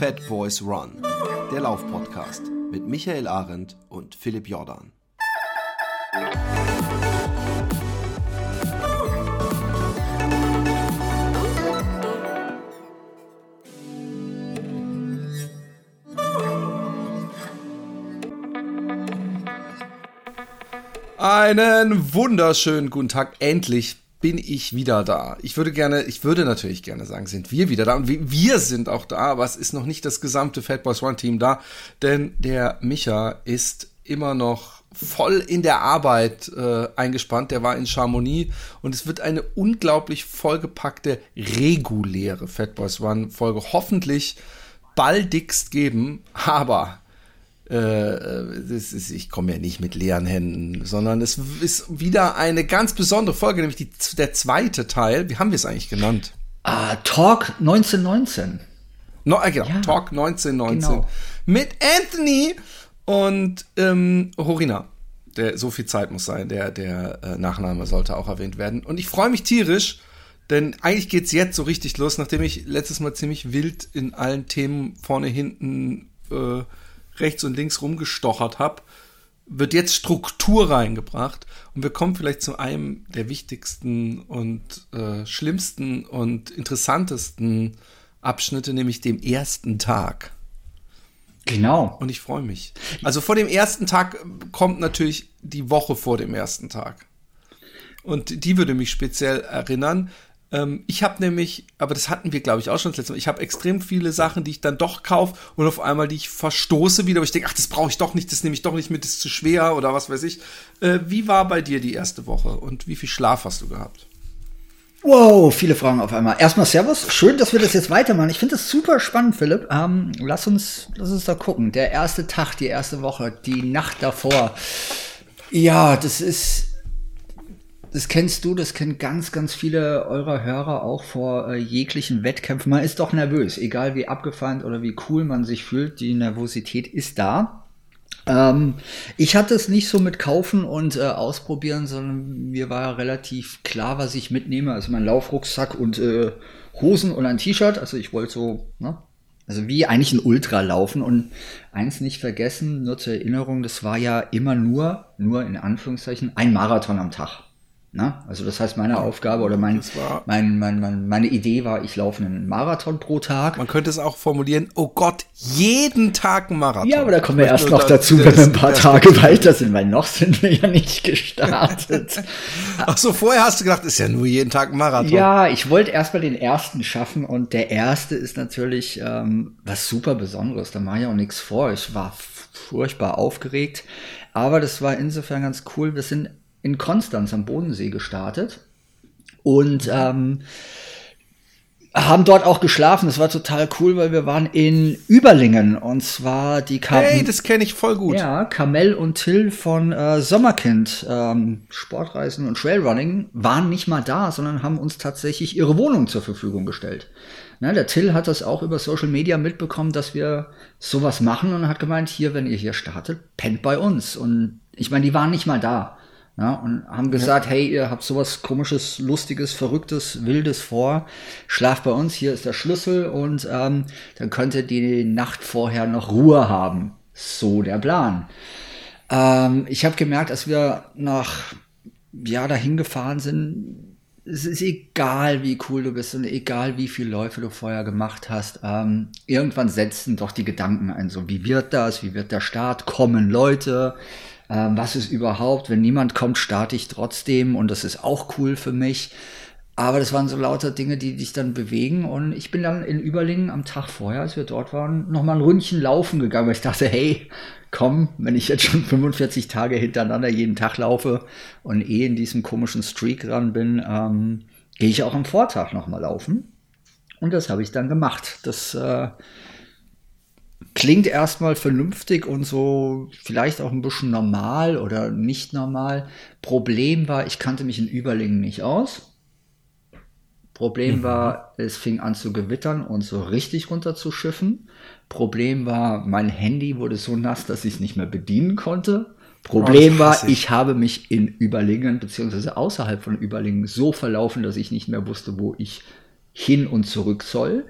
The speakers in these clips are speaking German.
Fat Boys Run, der Laufpodcast mit Michael Arendt und Philipp Jordan. Einen wunderschönen guten Tag. Endlich bin ich wieder da. Ich würde gerne, ich würde natürlich gerne sagen, sind wir wieder da und wir sind auch da, aber es ist noch nicht das gesamte Fat Boys One Team da, denn der Micha ist immer noch voll in der Arbeit äh, eingespannt. Der war in Chamonix und es wird eine unglaublich vollgepackte reguläre Fat Boys One Folge hoffentlich baldigst geben, aber ist, ich komme ja nicht mit leeren Händen, sondern es ist wieder eine ganz besondere Folge, nämlich die, der zweite Teil. Wie haben wir es eigentlich genannt? Ah, Talk 1919. No, äh, genau, ja, Talk 1919. Genau. Mit Anthony und ähm, Horina. Der, so viel Zeit muss sein, der, der äh, Nachname sollte auch erwähnt werden. Und ich freue mich tierisch, denn eigentlich geht es jetzt so richtig los, nachdem ich letztes Mal ziemlich wild in allen Themen vorne, hinten äh, rechts und links rumgestochert habe, wird jetzt Struktur reingebracht und wir kommen vielleicht zu einem der wichtigsten und äh, schlimmsten und interessantesten Abschnitte, nämlich dem ersten Tag. Genau. Und ich freue mich. Also vor dem ersten Tag kommt natürlich die Woche vor dem ersten Tag. Und die würde mich speziell erinnern, ähm, ich habe nämlich, aber das hatten wir, glaube ich, auch schon das letzte Mal, ich habe extrem viele Sachen, die ich dann doch kaufe und auf einmal, die ich verstoße wieder, wo ich denke, ach, das brauche ich doch nicht, das nehme ich doch nicht mit, das ist zu schwer oder was weiß ich. Äh, wie war bei dir die erste Woche und wie viel Schlaf hast du gehabt? Wow, viele Fragen auf einmal. Erstmal Servus, schön, dass wir das jetzt weitermachen. Ich finde das super spannend, Philipp. Ähm, lass uns, lass uns da gucken. Der erste Tag, die erste Woche, die Nacht davor. Ja, das ist das kennst du, das kennen ganz, ganz viele eurer Hörer auch vor äh, jeglichen Wettkämpfen. Man ist doch nervös, egal wie abgefahren oder wie cool man sich fühlt, die Nervosität ist da. Ähm, ich hatte es nicht so mit Kaufen und äh, Ausprobieren, sondern mir war relativ klar, was ich mitnehme. Also mein Laufrucksack und äh, Hosen und ein T-Shirt. Also ich wollte so, ne? Also wie eigentlich ein Ultra laufen und eins nicht vergessen, nur zur Erinnerung, das war ja immer nur, nur in Anführungszeichen, ein Marathon am Tag. Na? Also das heißt, meine Aufgabe oder mein, mein, mein, mein, meine Idee war, ich laufe einen Marathon pro Tag. Man könnte es auch formulieren, oh Gott, jeden Tag ein Marathon. Ja, aber da kommen wir erst noch dazu, wenn wir ein paar Tage weiter sind, weil noch sind wir ja nicht gestartet. Ach so, vorher hast du gedacht, ist ja nur jeden Tag ein Marathon. Ja, ich wollte erstmal den ersten schaffen und der erste ist natürlich ähm, was super Besonderes. Da mache ich auch nichts vor. Ich war furchtbar aufgeregt. Aber das war insofern ganz cool. Wir sind in Konstanz am Bodensee gestartet und ähm, haben dort auch geschlafen. Das war total cool, weil wir waren in Überlingen und zwar die Kam Hey, das kenne ich voll gut. Ja, Kamel und Till von äh, Sommerkind ähm, Sportreisen und Trailrunning waren nicht mal da, sondern haben uns tatsächlich ihre Wohnung zur Verfügung gestellt. Na, der Till hat das auch über Social Media mitbekommen, dass wir sowas machen und hat gemeint, hier, wenn ihr hier startet, pennt bei uns. Und ich meine, die waren nicht mal da. Ja, und haben gesagt, ja. hey, ihr habt sowas komisches, lustiges, verrücktes, wildes vor. Schlaft bei uns, hier ist der Schlüssel und ähm, dann könnt ihr die Nacht vorher noch Ruhe haben. So der Plan. Ähm, ich habe gemerkt, als wir nach ja dahin gefahren sind, es ist egal, wie cool du bist und egal, wie viele Läufe du vorher gemacht hast. Ähm, irgendwann setzen doch die Gedanken ein, so wie wird das, wie wird der Start, kommen Leute, ähm, was ist überhaupt, wenn niemand kommt, starte ich trotzdem und das ist auch cool für mich. Aber das waren so lauter Dinge, die dich dann bewegen. Und ich bin dann in Überlingen am Tag vorher, als wir dort waren, nochmal ein Ründchen laufen gegangen, weil ich dachte, hey, komm, wenn ich jetzt schon 45 Tage hintereinander jeden Tag laufe und eh in diesem komischen Streak dran bin, ähm, gehe ich auch am Vortag nochmal laufen. Und das habe ich dann gemacht. Das äh, klingt erstmal vernünftig und so vielleicht auch ein bisschen normal oder nicht normal. Problem war, ich kannte mich in Überlingen nicht aus. Problem mhm. war, es fing an zu gewittern und so richtig runter zu schiffen. Problem war, mein Handy wurde so nass, dass ich es nicht mehr bedienen konnte. Problem oh, war, ich habe mich in Überlingen beziehungsweise außerhalb von Überlingen so verlaufen, dass ich nicht mehr wusste, wo ich hin und zurück soll.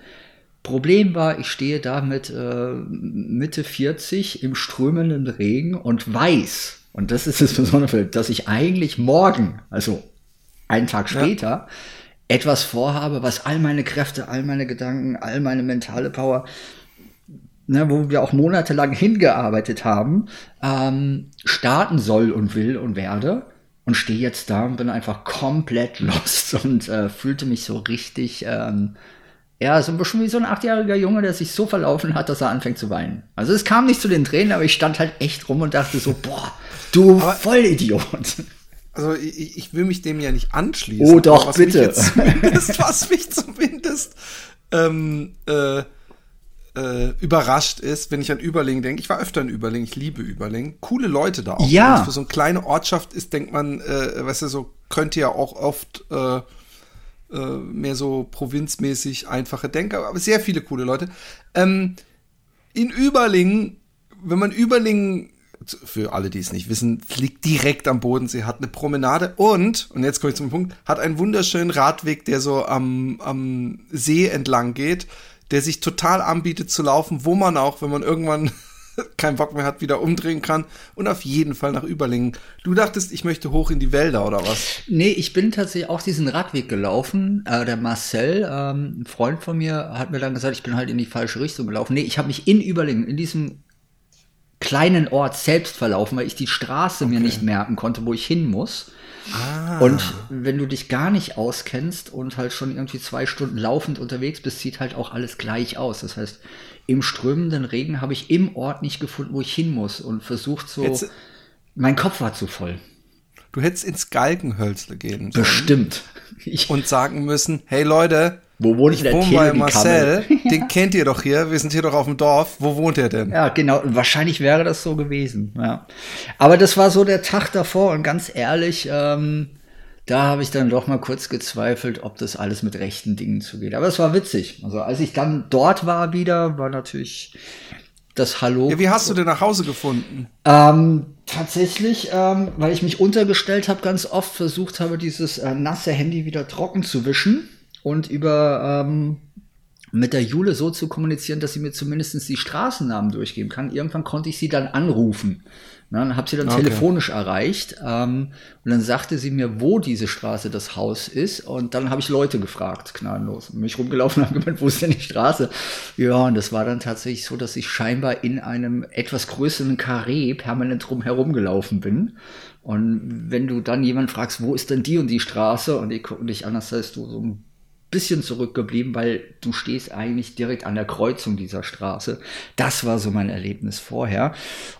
Problem war, ich stehe da mit äh, Mitte 40 im strömenden Regen und weiß, und das ist das Besondere, dass ich eigentlich morgen, also einen Tag später, ja. etwas vorhabe, was all meine Kräfte, all meine Gedanken, all meine mentale Power, ne, wo wir auch monatelang hingearbeitet haben, ähm, starten soll und will und werde. Und stehe jetzt da und bin einfach komplett lost und äh, fühlte mich so richtig ähm, ja, so ein bisschen wie so ein achtjähriger Junge, der sich so verlaufen hat, dass er anfängt zu weinen. Also es kam nicht zu den Tränen, aber ich stand halt echt rum und dachte so, boah, du aber, Vollidiot. Also ich, ich, will mich dem ja nicht anschließen. Oh doch, was bitte. Mich was mich zumindest ähm, äh, äh, überrascht ist, wenn ich an Überling denke. Ich war öfter in Überling, ich liebe Überling. Coole Leute da auch. Ja. Für so eine kleine Ortschaft ist, denkt man, äh, weißt du, so könnte ja auch oft äh, äh, mehr so provinzmäßig einfache Denker, aber sehr viele coole Leute. Ähm, in Überlingen, wenn man Überlingen, für alle, die es nicht wissen, liegt direkt am Bodensee, hat eine Promenade und, und jetzt komme ich zum Punkt, hat einen wunderschönen Radweg, der so am, am See entlang geht, der sich total anbietet zu laufen, wo man auch, wenn man irgendwann keinen Bock mehr hat, wieder umdrehen kann und auf jeden Fall nach Überlingen. Du dachtest, ich möchte hoch in die Wälder oder was? Nee, ich bin tatsächlich auch diesen Radweg gelaufen. Äh, der Marcel, ähm, ein Freund von mir, hat mir dann gesagt, ich bin halt in die falsche Richtung gelaufen. Nee, ich habe mich in Überlingen, in diesem kleinen Ort selbst verlaufen, weil ich die Straße okay. mir nicht merken konnte, wo ich hin muss. Ah. Und wenn du dich gar nicht auskennst und halt schon irgendwie zwei Stunden laufend unterwegs bist, sieht halt auch alles gleich aus. Das heißt, im strömenden Regen habe ich im Ort nicht gefunden, wo ich hin muss und versucht so. Jetzt, mein Kopf war zu voll. Du hättest ins Galgenhölzle gehen sollen. Bestimmt. Ich und sagen müssen, hey Leute, wo wohnt ich wohne bei Marcel, den kennt ihr doch hier, wir sind hier doch auf dem Dorf. Wo wohnt er denn? Ja, genau, wahrscheinlich wäre das so gewesen. Ja. Aber das war so der Tag davor und ganz ehrlich, ähm, da habe ich dann doch mal kurz gezweifelt, ob das alles mit rechten Dingen zugeht. Aber es war witzig. Also als ich dann dort war wieder, war natürlich das Hallo. Ja, wie hast du denn nach Hause gefunden? Ähm, tatsächlich, ähm, weil ich mich untergestellt habe, ganz oft versucht habe, dieses äh, nasse Handy wieder trocken zu wischen und über ähm, mit der Jule so zu kommunizieren, dass sie mir zumindest die Straßennamen durchgeben kann. Irgendwann konnte ich sie dann anrufen. Ne, dann habe sie dann okay. telefonisch erreicht ähm, und dann sagte sie mir, wo diese Straße das Haus ist und dann habe ich Leute gefragt, gnadenlos, mich rumgelaufen und gemeint, wo ist denn die Straße? Ja, und das war dann tatsächlich so, dass ich scheinbar in einem etwas größeren Karree permanent drum gelaufen bin. Und wenn du dann jemand fragst, wo ist denn die und die Straße und ich gucke dich an, das heißt, du so ein bisschen zurückgeblieben, weil du stehst eigentlich direkt an der Kreuzung dieser Straße. Das war so mein Erlebnis vorher.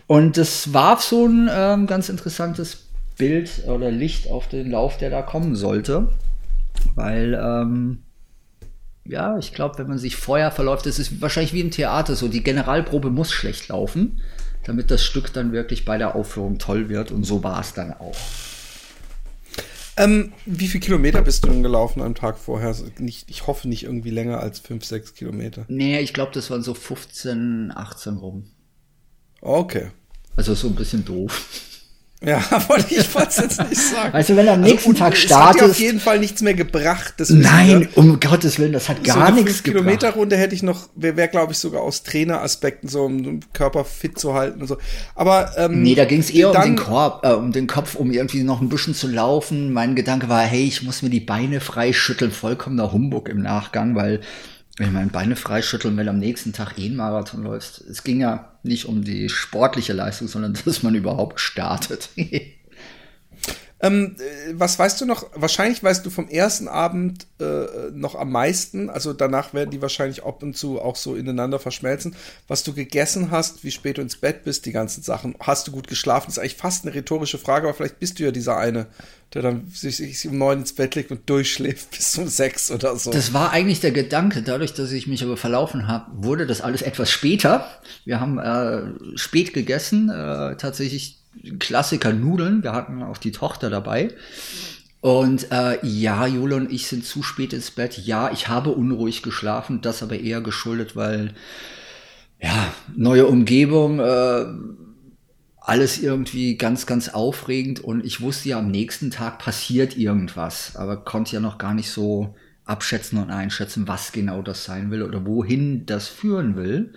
Und es warf so ein ähm, ganz interessantes Bild oder Licht auf den Lauf, der da kommen sollte. Weil, ähm, ja, ich glaube, wenn man sich vorher verläuft, das ist wahrscheinlich wie im Theater so, die Generalprobe muss schlecht laufen, damit das Stück dann wirklich bei der Aufführung toll wird. Und so war es dann auch. Ähm, wie viele Kilometer bist du denn gelaufen am Tag vorher? Nicht, ich hoffe nicht irgendwie länger als 5, 6 Kilometer. Nee, ich glaube, das waren so 15, 18 rum. Okay. Also so ein bisschen doof. Ja, wollte ich wollte jetzt nicht sagen. Also wenn du am nächsten also, Tag startest. Das hat auf jeden Fall nichts mehr gebracht. Nein, um Gottes Willen, das hat gar so nichts gebracht. Kilometerrunde hätte ich noch, wäre, wär, glaube ich, sogar aus Traineraspekten so, um den Körper fit zu halten und so. Aber ähm, nee, da ging es eher um den Korb, äh, um den Kopf, um irgendwie noch ein bisschen zu laufen. Mein Gedanke war, hey, ich muss mir die Beine freischütteln, vollkommener Humbug im Nachgang, weil wenn meine Beine freischütteln, wenn du am nächsten Tag eh einen Marathon läufst. Es ging ja nicht um die sportliche Leistung, sondern dass man überhaupt startet. Ähm, äh, was weißt du noch? Wahrscheinlich weißt du vom ersten Abend äh, noch am meisten. Also danach werden die wahrscheinlich ab und zu auch so ineinander verschmelzen. Was du gegessen hast, wie spät du ins Bett bist, die ganzen Sachen. Hast du gut geschlafen? Das ist eigentlich fast eine rhetorische Frage, aber vielleicht bist du ja dieser eine, der dann sich, sich um neun ins Bett legt und durchschläft bis um sechs oder so. Das war eigentlich der Gedanke. Dadurch, dass ich mich aber verlaufen habe, wurde das alles etwas später. Wir haben äh, spät gegessen, äh, tatsächlich Klassiker Nudeln. Wir hatten auch die Tochter dabei. Und äh, ja, Jule und ich sind zu spät ins Bett. Ja, ich habe unruhig geschlafen, das aber eher geschuldet, weil ja, neue Umgebung, äh, alles irgendwie ganz, ganz aufregend und ich wusste ja, am nächsten Tag passiert irgendwas, aber konnte ja noch gar nicht so abschätzen und einschätzen, was genau das sein will oder wohin das führen will.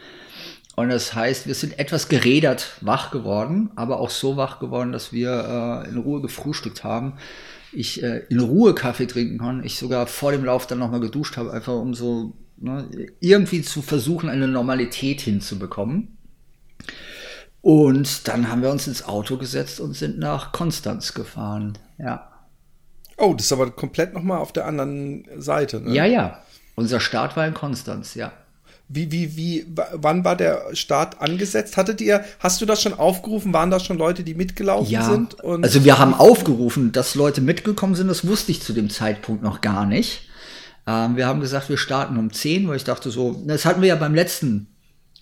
Und das heißt, wir sind etwas gerädert wach geworden, aber auch so wach geworden, dass wir äh, in Ruhe gefrühstückt haben. Ich äh, in Ruhe Kaffee trinken kann. Ich sogar vor dem Lauf dann nochmal geduscht habe, einfach um so ne, irgendwie zu versuchen, eine Normalität hinzubekommen. Und dann haben wir uns ins Auto gesetzt und sind nach Konstanz gefahren. Ja. Oh, das ist aber komplett nochmal auf der anderen Seite. Ne? Ja, ja. Unser Start war in Konstanz, ja. Wie, wie, wie, wann war der Start angesetzt? Hattet ihr, hast du das schon aufgerufen? Waren da schon Leute, die mitgelaufen ja, sind? also wir haben aufgerufen, dass Leute mitgekommen sind. Das wusste ich zu dem Zeitpunkt noch gar nicht. Ähm, wir haben gesagt, wir starten um 10, weil ich dachte so, das hatten wir ja beim letzten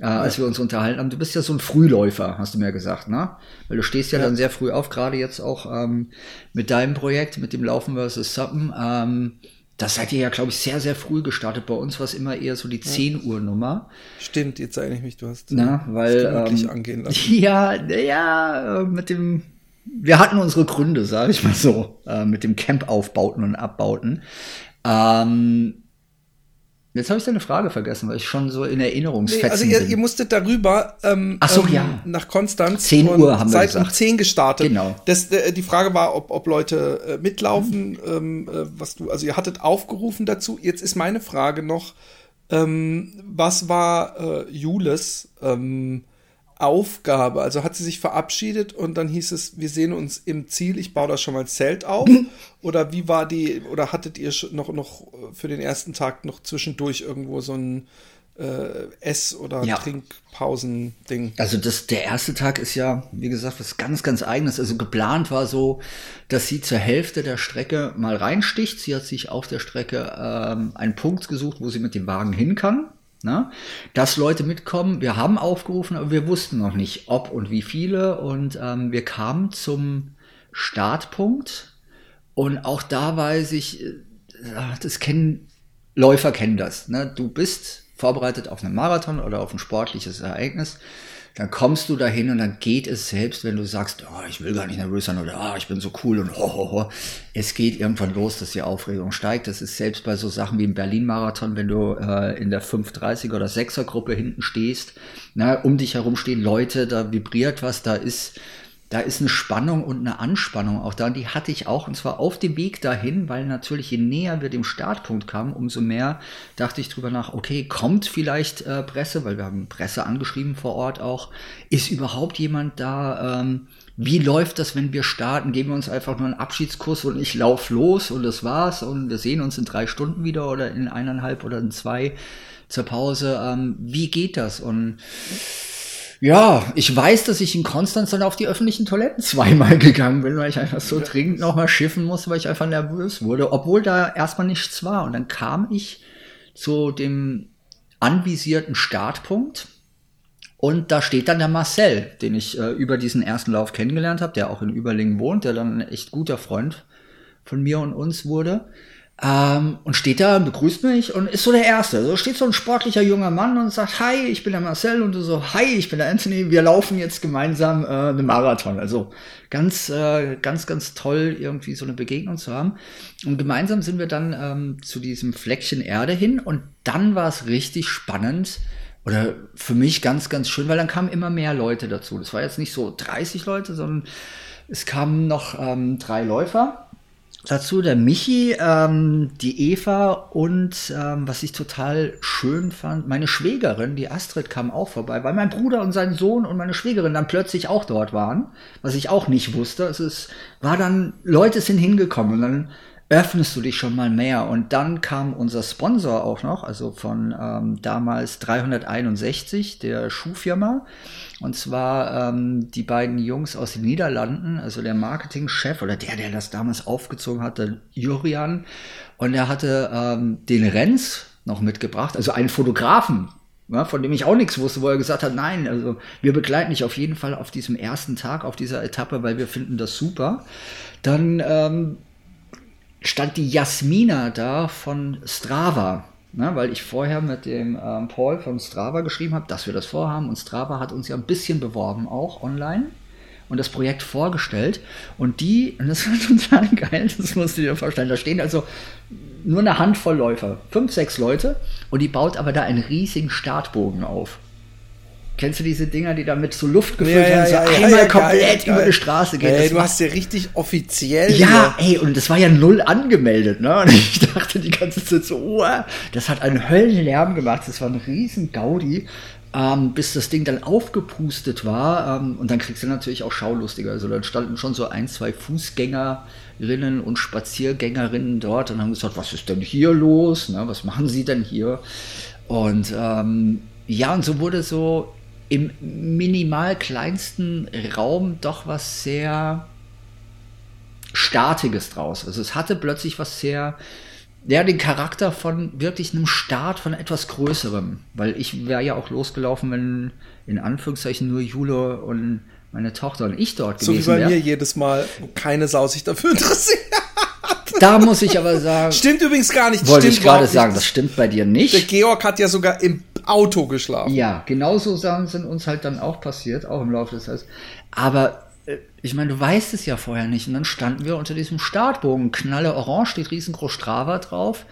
äh, als wir uns unterhalten haben. Du bist ja so ein Frühläufer, hast du mir gesagt, ne? Weil du stehst ja, ja. dann sehr früh auf, gerade jetzt auch ähm, mit deinem Projekt, mit dem Laufen versus Suppen. Ähm, das seid ihr ja, glaube ich, sehr, sehr früh gestartet. Bei uns war es immer eher so die ja. 10 Uhr Nummer. Stimmt, jetzt erinnere ich mich, du hast Na, weil, ähm, angehen lassen. Ja, ja, äh, mit dem, wir hatten unsere Gründe, sage ich mal so, äh, mit dem Camp aufbauten und abbauten. Ähm, Jetzt habe ich deine Frage vergessen, weil ich schon so in Erinnerungsfetzen nee, Also ihr, ihr musstet darüber ähm, Ach so, ähm, ja. nach Konstanz. 10 Uhr haben wir seid gesagt. um 10 gestartet. Genau. Das, äh, die Frage war, ob, ob Leute äh, mitlaufen, mhm. ähm, äh, was du, also ihr hattet aufgerufen dazu. Jetzt ist meine Frage noch, ähm, was war äh, Jules ähm, Aufgabe? Also hat sie sich verabschiedet und dann hieß es, wir sehen uns im Ziel, ich baue da schon mal ein Zelt auf? oder wie war die, oder hattet ihr noch, noch für den ersten Tag noch zwischendurch irgendwo so ein äh, Ess- oder ja. Trinkpausen-Ding? Also das, der erste Tag ist ja, wie gesagt, was ganz, ganz eigenes. Also geplant war so, dass sie zur Hälfte der Strecke mal reinsticht. Sie hat sich auf der Strecke ähm, einen Punkt gesucht, wo sie mit dem Wagen hin kann. Ne? Dass Leute mitkommen, wir haben aufgerufen, aber wir wussten noch nicht, ob und wie viele. Und ähm, wir kamen zum Startpunkt. Und auch da weiß ich, äh, das kennen Läufer kennen das. Ne? Du bist vorbereitet auf einen Marathon oder auf ein sportliches Ereignis dann kommst du dahin und dann geht es selbst, wenn du sagst, oh, ich will gar nicht nervös sein oder oh, ich bin so cool und ho, ho, ho. Es geht irgendwann los, dass die Aufregung steigt. Das ist selbst bei so Sachen wie im Berlin-Marathon, wenn du äh, in der 530er oder 6er Gruppe hinten stehst, na, um dich herum stehen Leute, da vibriert was, da ist da ist eine Spannung und eine Anspannung auch da. Und die hatte ich auch, und zwar auf dem Weg dahin, weil natürlich je näher wir dem Startpunkt kamen, umso mehr dachte ich drüber nach, okay, kommt vielleicht äh, Presse, weil wir haben Presse angeschrieben vor Ort auch. Ist überhaupt jemand da? Ähm, wie läuft das, wenn wir starten? Geben wir uns einfach nur einen Abschiedskurs und ich lauf los und das war's und wir sehen uns in drei Stunden wieder oder in eineinhalb oder in zwei zur Pause. Ähm, wie geht das? Und ja, ich weiß, dass ich in Konstanz dann auf die öffentlichen Toiletten zweimal gegangen bin, weil ich einfach so dringend nochmal schiffen musste, weil ich einfach nervös wurde, obwohl da erstmal nichts war. Und dann kam ich zu dem anvisierten Startpunkt und da steht dann der Marcel, den ich äh, über diesen ersten Lauf kennengelernt habe, der auch in Überlingen wohnt, der dann ein echt guter Freund von mir und uns wurde. Ähm, und steht da und begrüßt mich und ist so der Erste. So steht so ein sportlicher junger Mann und sagt, hi, ich bin der Marcel und du so, hi, ich bin der Anthony, wir laufen jetzt gemeinsam äh, einen Marathon. Also ganz, äh, ganz, ganz toll, irgendwie so eine Begegnung zu haben. Und gemeinsam sind wir dann ähm, zu diesem Fleckchen Erde hin und dann war es richtig spannend, oder für mich ganz, ganz schön, weil dann kamen immer mehr Leute dazu. Das war jetzt nicht so 30 Leute, sondern es kamen noch ähm, drei Läufer Dazu der Michi, ähm, die Eva und ähm, was ich total schön fand, meine Schwägerin, die Astrid, kam auch vorbei, weil mein Bruder und sein Sohn und meine Schwägerin dann plötzlich auch dort waren, was ich auch nicht wusste. Es ist, war dann, Leute sind hingekommen und dann öffnest du dich schon mal mehr. Und dann kam unser Sponsor auch noch, also von ähm, damals 361, der Schuhfirma. Und zwar ähm, die beiden Jungs aus den Niederlanden, also der Marketingchef oder der, der das damals aufgezogen hatte, Jurian. Und er hatte ähm, den Renz noch mitgebracht, also einen Fotografen, ja, von dem ich auch nichts wusste, wo er gesagt hat, nein, also wir begleiten dich auf jeden Fall auf diesem ersten Tag, auf dieser Etappe, weil wir finden das super. Dann ähm, stand die Jasmina da von Strava. Ne, weil ich vorher mit dem ähm, Paul von Strava geschrieben habe, dass wir das vorhaben. Und Strava hat uns ja ein bisschen beworben auch online. und das Projekt vorgestellt. Und die, und das war total geil, das musst du dir vorstellen, da stehen also nur eine Handvoll Läufer, fünf, sechs Leute, und die baut aber da einen riesigen Startbogen auf. Kennst du diese Dinger, die da mit so Luft gefüllt Ja, werden, so ja, ja, einmal ja, komplett über die Straße gehen? Ey, du war- hast ja richtig offiziell. ja, ey, und das war ja null angemeldet, ne? Und ich dachte die ganze Zeit so, oh, das hat einen Höllenlärm gemacht. Das war ein riesen Gaudi, ähm, bis das Ding dann aufgepustet war. Ähm, und dann kriegst du natürlich auch Schaulustiger. Also dann standen schon so ein, zwei Fußgängerinnen und Spaziergängerinnen dort und haben gesagt, was ist denn hier los? Ne? Was machen sie denn hier? Und ähm, ja, und so wurde so im minimal kleinsten Raum doch was sehr Statiges draus. Also es hatte plötzlich was sehr, ja, den Charakter von wirklich einem Start von etwas Größerem. Weil ich wäre ja auch losgelaufen, wenn in Anführungszeichen nur Jule und meine Tochter und ich dort So wie gewesen bei mir wären. jedes Mal, keine Sau sich dafür interessiert. Da muss ich aber sagen, Stimmt übrigens gar nicht. wollte stimmt ich gerade sagen, das stimmt bei dir Der nicht. Georg hat ja sogar im Auto geschlafen. Ja, genauso Sachen sind uns halt dann auch passiert, auch im Laufe des Tages. Aber äh, ich meine, du weißt es ja vorher nicht. Und dann standen wir unter diesem Startbogen. Knalle Orange, steht riesengroß Strava drauf.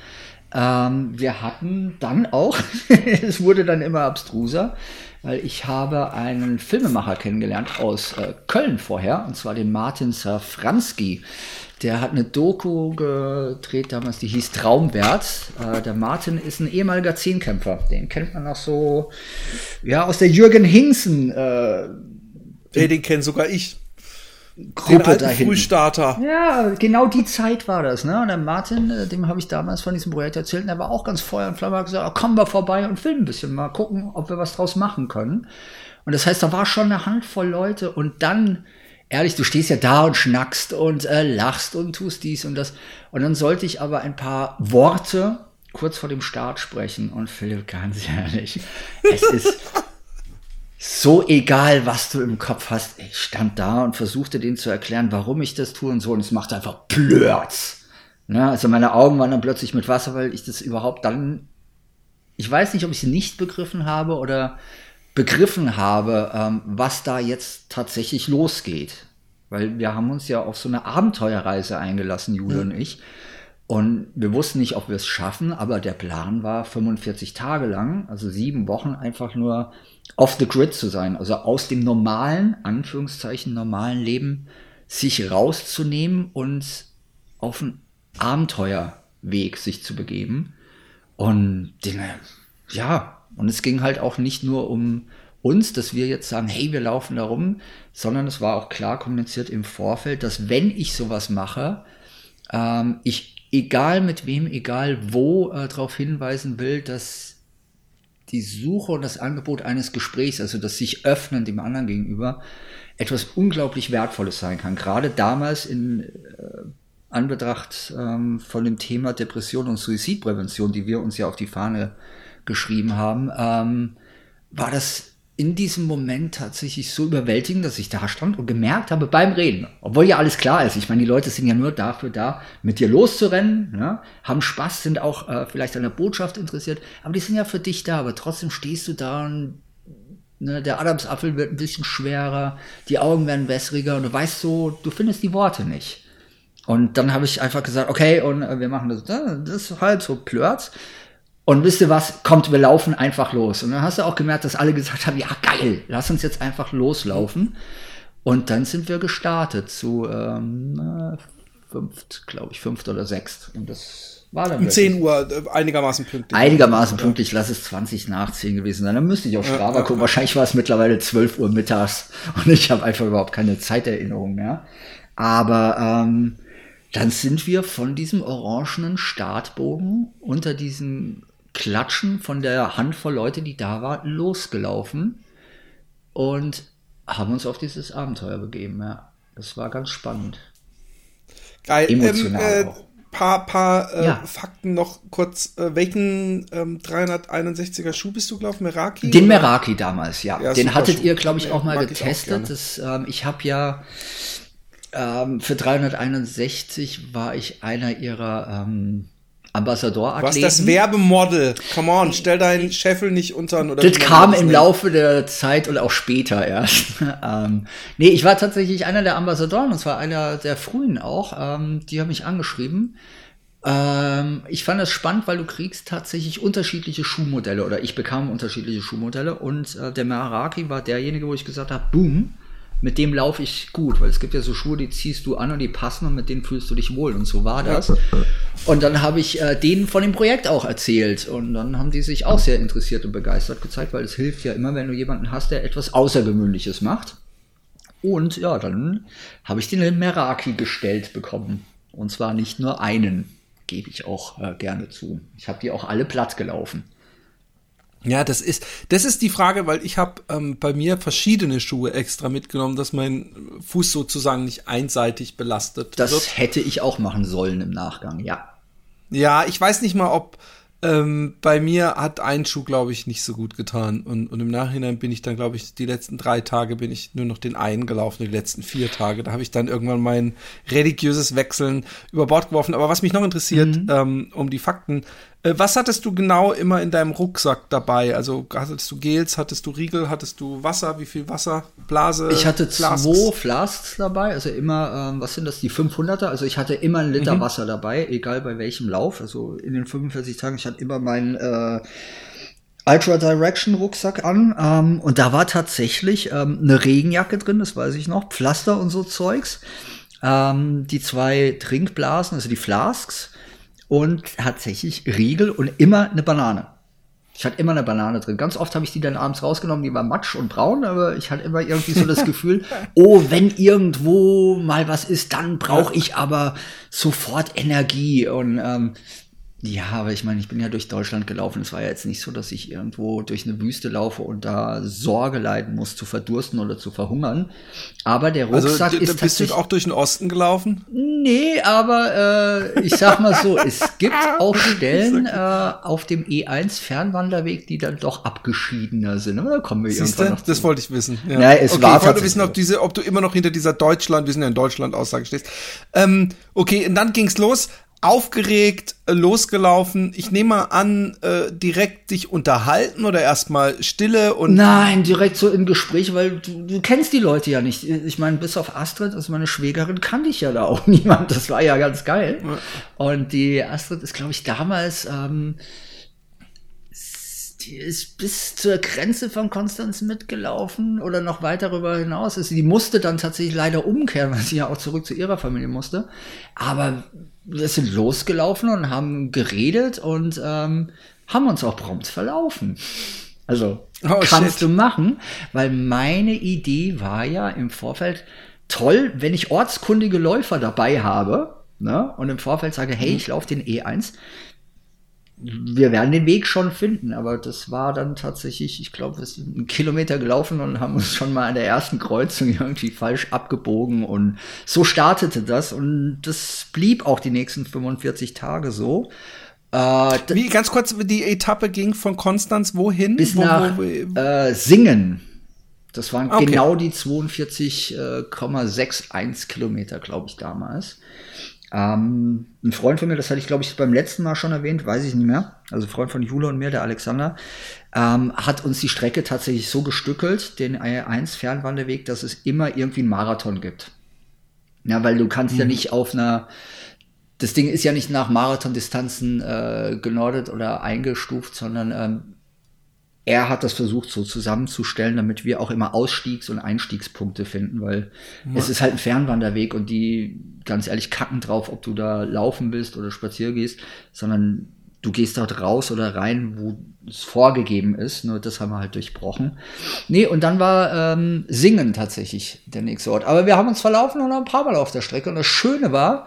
Ähm, wir hatten dann auch, es wurde dann immer abstruser, weil ich habe einen Filmemacher kennengelernt aus äh, Köln vorher, und zwar den Martin Safranski. Der hat eine Doku gedreht damals, die hieß Traumwert. Äh, der Martin ist ein ehemaliger Zehnkämpfer. Den kennt man noch so, ja, aus der Jürgen Hingsen äh, Hey, den kenn sogar ich. Gruppe da hinten. Frühstarter. Ja, genau die Zeit war das. Ne? Und der Martin, äh, dem habe ich damals von diesem Projekt erzählt, und der war auch ganz Feuer und Flamme, hat gesagt, "Ah, kommen wir vorbei und filmen ein bisschen, mal gucken, ob wir was draus machen können. Und das heißt, da war schon eine Handvoll Leute und dann, ehrlich, du stehst ja da und schnackst und äh, lachst und tust dies und das. Und dann sollte ich aber ein paar Worte kurz vor dem Start sprechen. Und Philipp, ganz ehrlich, es ist so egal, was du im Kopf hast. Ich stand da und versuchte denen zu erklären, warum ich das tue und so. Und es machte einfach Plörz. Ne? Also meine Augen waren dann plötzlich mit Wasser, weil ich das überhaupt dann, ich weiß nicht, ob ich es nicht begriffen habe oder begriffen habe, ähm, was da jetzt tatsächlich losgeht. Weil wir haben uns ja auf so eine Abenteuerreise eingelassen, Jule und ich. Und wir wussten nicht, ob wir es schaffen, aber der Plan war 45 Tage lang, also sieben Wochen einfach nur off the grid zu sein, also aus dem normalen, Anführungszeichen, normalen Leben sich rauszunehmen und auf einen Abenteuerweg sich zu begeben. Und den, ja, und es ging halt auch nicht nur um uns, dass wir jetzt sagen, hey, wir laufen da rum, sondern es war auch klar kommuniziert im Vorfeld, dass wenn ich sowas mache, ähm, ich egal mit wem, egal wo, äh, darauf hinweisen will, dass die Suche und das Angebot eines Gesprächs, also das sich öffnen dem anderen gegenüber, etwas unglaublich Wertvolles sein kann. Gerade damals in äh, Anbetracht ähm, von dem Thema Depression und Suizidprävention, die wir uns ja auf die Fahne geschrieben haben, ähm, war das in diesem Moment tatsächlich so überwältigend, dass ich da stand und gemerkt habe beim Reden, obwohl ja alles klar ist. Ich meine, die Leute sind ja nur dafür da, mit dir loszurennen, ne? haben Spaß, sind auch äh, vielleicht an der Botschaft interessiert, aber die sind ja für dich da, aber trotzdem stehst du da und ne, der Adamsapfel wird ein bisschen schwerer, die Augen werden wässriger und du weißt so, du findest die Worte nicht. Und dann habe ich einfach gesagt, okay, und äh, wir machen das, das ist halt so Plörz. Und wisst ihr was? Kommt, wir laufen einfach los. Und dann hast du auch gemerkt, dass alle gesagt haben, ja geil, lass uns jetzt einfach loslaufen. Und dann sind wir gestartet zu ähm, äh, fünft, glaube ich, fünft oder sechst. Und das war dann Um wirklich 10 Uhr äh, einigermaßen pünktlich. einigermaßen pünktlich. Lass es 20 nach 10 gewesen sein. Dann müsste ich auf Strava gucken. Wahrscheinlich war es mittlerweile 12 Uhr mittags und ich habe einfach überhaupt keine Zeiterinnerung mehr. Aber ähm, dann sind wir von diesem orangenen Startbogen unter diesem Klatschen von der Handvoll Leute, die da war, losgelaufen und haben uns auf dieses Abenteuer begeben. Ja, das war ganz spannend. Geil. Emotional ähm, äh, auch. Paar, paar äh, Ja. Fakten noch kurz. Äh, welchen ähm, 361er Schuh bist du gelaufen? Meraki? Den oder? Meraki damals, ja. Ja, Den hattet Schuh. ihr, glaube ich, auch mal ich getestet. das, ähm, ich habe ja ähm, für 361 war ich einer ihrer Ambassador Was das Werbemodel? Come on, stell deinen Scheffel nicht unter. Oder das kam im Laufe der Zeit und auch später erst. ähm, nee, ich war tatsächlich einer der Ambassadoren, und zwar einer der frühen auch. Ähm, die haben mich angeschrieben. Ähm, ich fand das spannend, weil du kriegst tatsächlich unterschiedliche Schuhmodelle oder ich bekam unterschiedliche Schuhmodelle und äh, der Meraki war derjenige, wo ich gesagt habe, boom, mit dem laufe ich gut, weil es gibt ja so Schuhe, die ziehst du an und die passen und mit denen fühlst du dich wohl und so war das. Und dann habe ich äh, denen von dem Projekt auch erzählt und dann haben die sich auch sehr interessiert und begeistert gezeigt, weil es hilft ja immer, wenn du jemanden hast, der etwas Außergewöhnliches macht. Und ja, dann habe ich den Meraki gestellt bekommen. Und zwar nicht nur einen, gebe ich auch äh, gerne zu. Ich habe die auch alle platt gelaufen. Ja, das ist, das ist die Frage, weil ich habe ähm, bei mir verschiedene Schuhe extra mitgenommen, dass mein Fuß sozusagen nicht einseitig belastet das wird. Das hätte ich auch machen sollen im Nachgang, ja. Ja, ich weiß nicht mal, ob ähm, bei mir hat ein Schuh, glaube ich, nicht so gut getan. Und, und im Nachhinein bin ich dann, glaube ich, die letzten drei Tage bin ich nur noch den einen gelaufen, die letzten vier Tage. Da habe ich dann irgendwann mein religiöses Wechseln über Bord geworfen. Aber was mich noch interessiert, mhm. ähm, um die Fakten, was hattest du genau immer in deinem Rucksack dabei? Also hattest du Gels, hattest du Riegel, hattest du Wasser? Wie viel Wasser? Blase? Ich hatte Flasks? zwei Flasks dabei, also immer, ähm, was sind das, die 500er? Also ich hatte immer einen Liter mhm. Wasser dabei, egal bei welchem Lauf. Also in den 45 Tagen, ich hatte immer meinen äh, Ultra Direction Rucksack an ähm, und da war tatsächlich ähm, eine Regenjacke drin, das weiß ich noch, Pflaster und so Zeugs. Ähm, die zwei Trinkblasen, also die Flasks und tatsächlich Riegel und immer eine Banane. Ich hatte immer eine Banane drin. Ganz oft habe ich die dann abends rausgenommen, die war matsch und braun, aber ich hatte immer irgendwie so das Gefühl, oh, wenn irgendwo mal was ist, dann brauche ich aber sofort Energie. Und ähm, ja, aber ich meine, ich bin ja durch Deutschland gelaufen. Es war ja jetzt nicht so, dass ich irgendwo durch eine Wüste laufe und da Sorge leiden muss, zu verdursten oder zu verhungern. Aber der also, Rucksack also, ist bist du auch durch den Osten gelaufen? Nee, aber äh, ich sag mal so, es gibt auch Stellen äh, auf dem E1 Fernwanderweg, die dann doch abgeschiedener sind. Aber da kommen wir Siehste? irgendwann noch. Das wollte ich wissen. Ja. Naja, es okay, war ich wollte wissen, ob diese, ob du immer noch hinter dieser Deutschland, wir sind ja in Deutschland Aussage stehst. Ähm, okay, und dann ging's los aufgeregt äh, losgelaufen. Ich nehme an, äh, direkt dich unterhalten oder erstmal Stille und. Nein, direkt so in Gespräch, weil du, du kennst die Leute ja nicht. Ich meine, bis auf Astrid, also meine Schwägerin, kannte ich ja da auch niemand. Das war ja ganz geil. Ja. Und die Astrid ist, glaube ich, damals. Ähm, die ist bis zur Grenze von Konstanz mitgelaufen oder noch weiter darüber hinaus. Also die musste dann tatsächlich leider umkehren, weil sie ja auch zurück zu ihrer Familie musste. Aber wir sind losgelaufen und haben geredet und ähm, haben uns auch prompt verlaufen. Also oh, kannst shit. du machen, weil meine Idee war ja im Vorfeld toll, wenn ich ortskundige Läufer dabei habe ne, und im Vorfeld sage, hey, mhm. ich laufe den E1, wir werden den Weg schon finden, aber das war dann tatsächlich, ich glaube, wir sind einen Kilometer gelaufen und haben uns schon mal an der ersten Kreuzung irgendwie falsch abgebogen und so startete das und das blieb auch die nächsten 45 Tage so. Äh, Wie ganz kurz, die Etappe ging von Konstanz wohin? Bis wo, nach wo, wo, äh, Singen. Das waren okay. genau die 42,61 äh, Kilometer, glaube ich, damals. Ähm, ein Freund von mir, das hatte ich glaube ich beim letzten Mal schon erwähnt, weiß ich nicht mehr, also Freund von Jule und mir, der Alexander, ähm, hat uns die Strecke tatsächlich so gestückelt, den A1 Fernwanderweg, dass es immer irgendwie einen Marathon gibt. Ja, weil du kannst mhm. ja nicht auf einer, das Ding ist ja nicht nach Marathondistanzen äh, genordet oder eingestuft, sondern ähm, er hat das versucht so zusammenzustellen, damit wir auch immer Ausstiegs- und Einstiegspunkte finden, weil ja. es ist halt ein Fernwanderweg und die, ganz ehrlich, kacken drauf, ob du da laufen bist oder spazieren gehst, sondern du gehst dort raus oder rein, wo es vorgegeben ist. Nur das haben wir halt durchbrochen. Nee, und dann war ähm, Singen tatsächlich der nächste Ort. Aber wir haben uns verlaufen und ein paar Mal auf der Strecke. Und das Schöne war,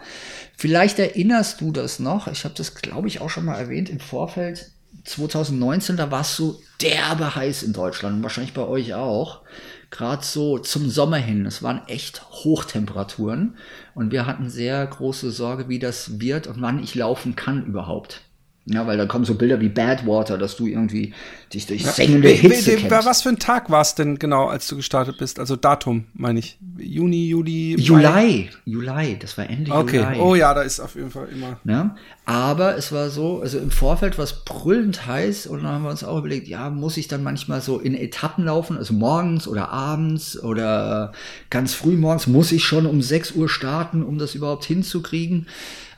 vielleicht erinnerst du das noch, ich habe das, glaube ich, auch schon mal erwähnt im Vorfeld, 2019, da war es so derbe heiß in Deutschland, wahrscheinlich bei euch auch. Gerade so zum Sommer hin. Es waren echt Hochtemperaturen und wir hatten sehr große Sorge, wie das wird und wann ich laufen kann überhaupt. Ja, weil da kommen so Bilder wie Badwater, dass du irgendwie dich durch sengende ja. Hitze kennst. Was für ein Tag war es denn genau, als du gestartet bist? Also Datum, meine ich. Juni, Juli? Juli. Juli, das war Ende okay. Juli. Okay, oh ja, da ist auf jeden Fall immer. Ja, aber es war so, also im Vorfeld war es brüllend heiß und dann haben wir uns auch überlegt, ja, muss ich dann manchmal so in Etappen laufen, also morgens oder abends oder ganz früh morgens, muss ich schon um 6 Uhr starten, um das überhaupt hinzukriegen.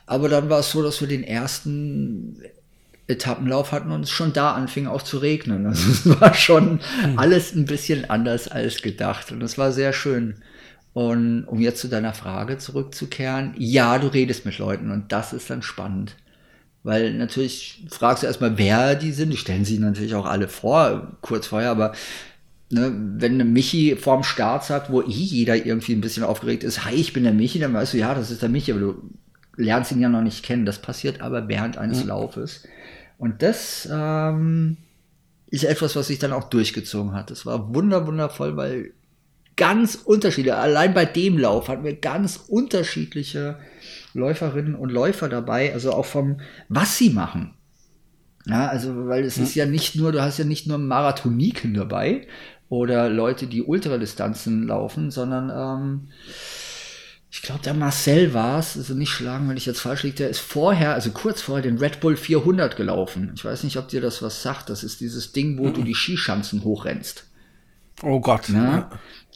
Aber dann war es so, dass wir den ersten Etappenlauf hatten und es schon da anfing auch zu regnen. Also es war schon hm. alles ein bisschen anders als gedacht und es war sehr schön. Und um jetzt zu deiner Frage zurückzukehren, ja, du redest mit Leuten und das ist dann spannend. Weil natürlich fragst du erstmal, wer die sind. Die stellen sich natürlich auch alle vor, kurz vorher, aber ne, wenn eine Michi vorm Start sagt, wo eh jeder irgendwie ein bisschen aufgeregt ist, hi, ich bin der Michi, dann weißt du, ja, das ist der Michi, aber du lernst ihn ja noch nicht kennen. Das passiert aber während eines mhm. Laufes. Und das ähm, ist etwas, was sich dann auch durchgezogen hat. Das war wunder, wundervoll, weil ganz unterschiedliche, allein bei dem Lauf hatten wir ganz unterschiedliche Läuferinnen und Läufer dabei, also auch vom, was sie machen. Ja, also, weil es mhm. ist ja nicht nur, du hast ja nicht nur Marathoniken dabei oder Leute, die Ultradistanzen laufen, sondern ähm, ich glaube, der Marcel war es, also nicht schlagen, wenn ich jetzt falsch liege, der ist vorher, also kurz vorher, den Red Bull 400 gelaufen. Ich weiß nicht, ob dir das was sagt. Das ist dieses Ding, wo mhm. du die Skischanzen hochrennst. Oh Gott. Ja?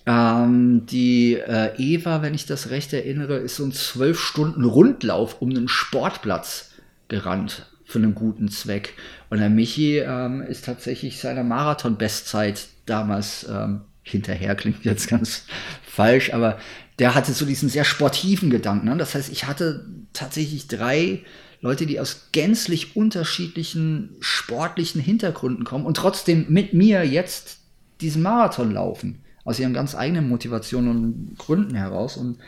Ähm, die äh, Eva, wenn ich das recht erinnere, ist so ein zwölf Stunden Rundlauf um einen Sportplatz gerannt für einen guten Zweck. Und der Michi ähm, ist tatsächlich seiner Marathon-Bestzeit damals ähm, hinterher, klingt jetzt ganz falsch, aber der hatte so diesen sehr sportiven Gedanken. Ne? Das heißt, ich hatte tatsächlich drei Leute, die aus gänzlich unterschiedlichen sportlichen Hintergründen kommen und trotzdem mit mir jetzt diesen Marathon laufen. Aus ihren ganz eigenen Motivationen und Gründen heraus. Und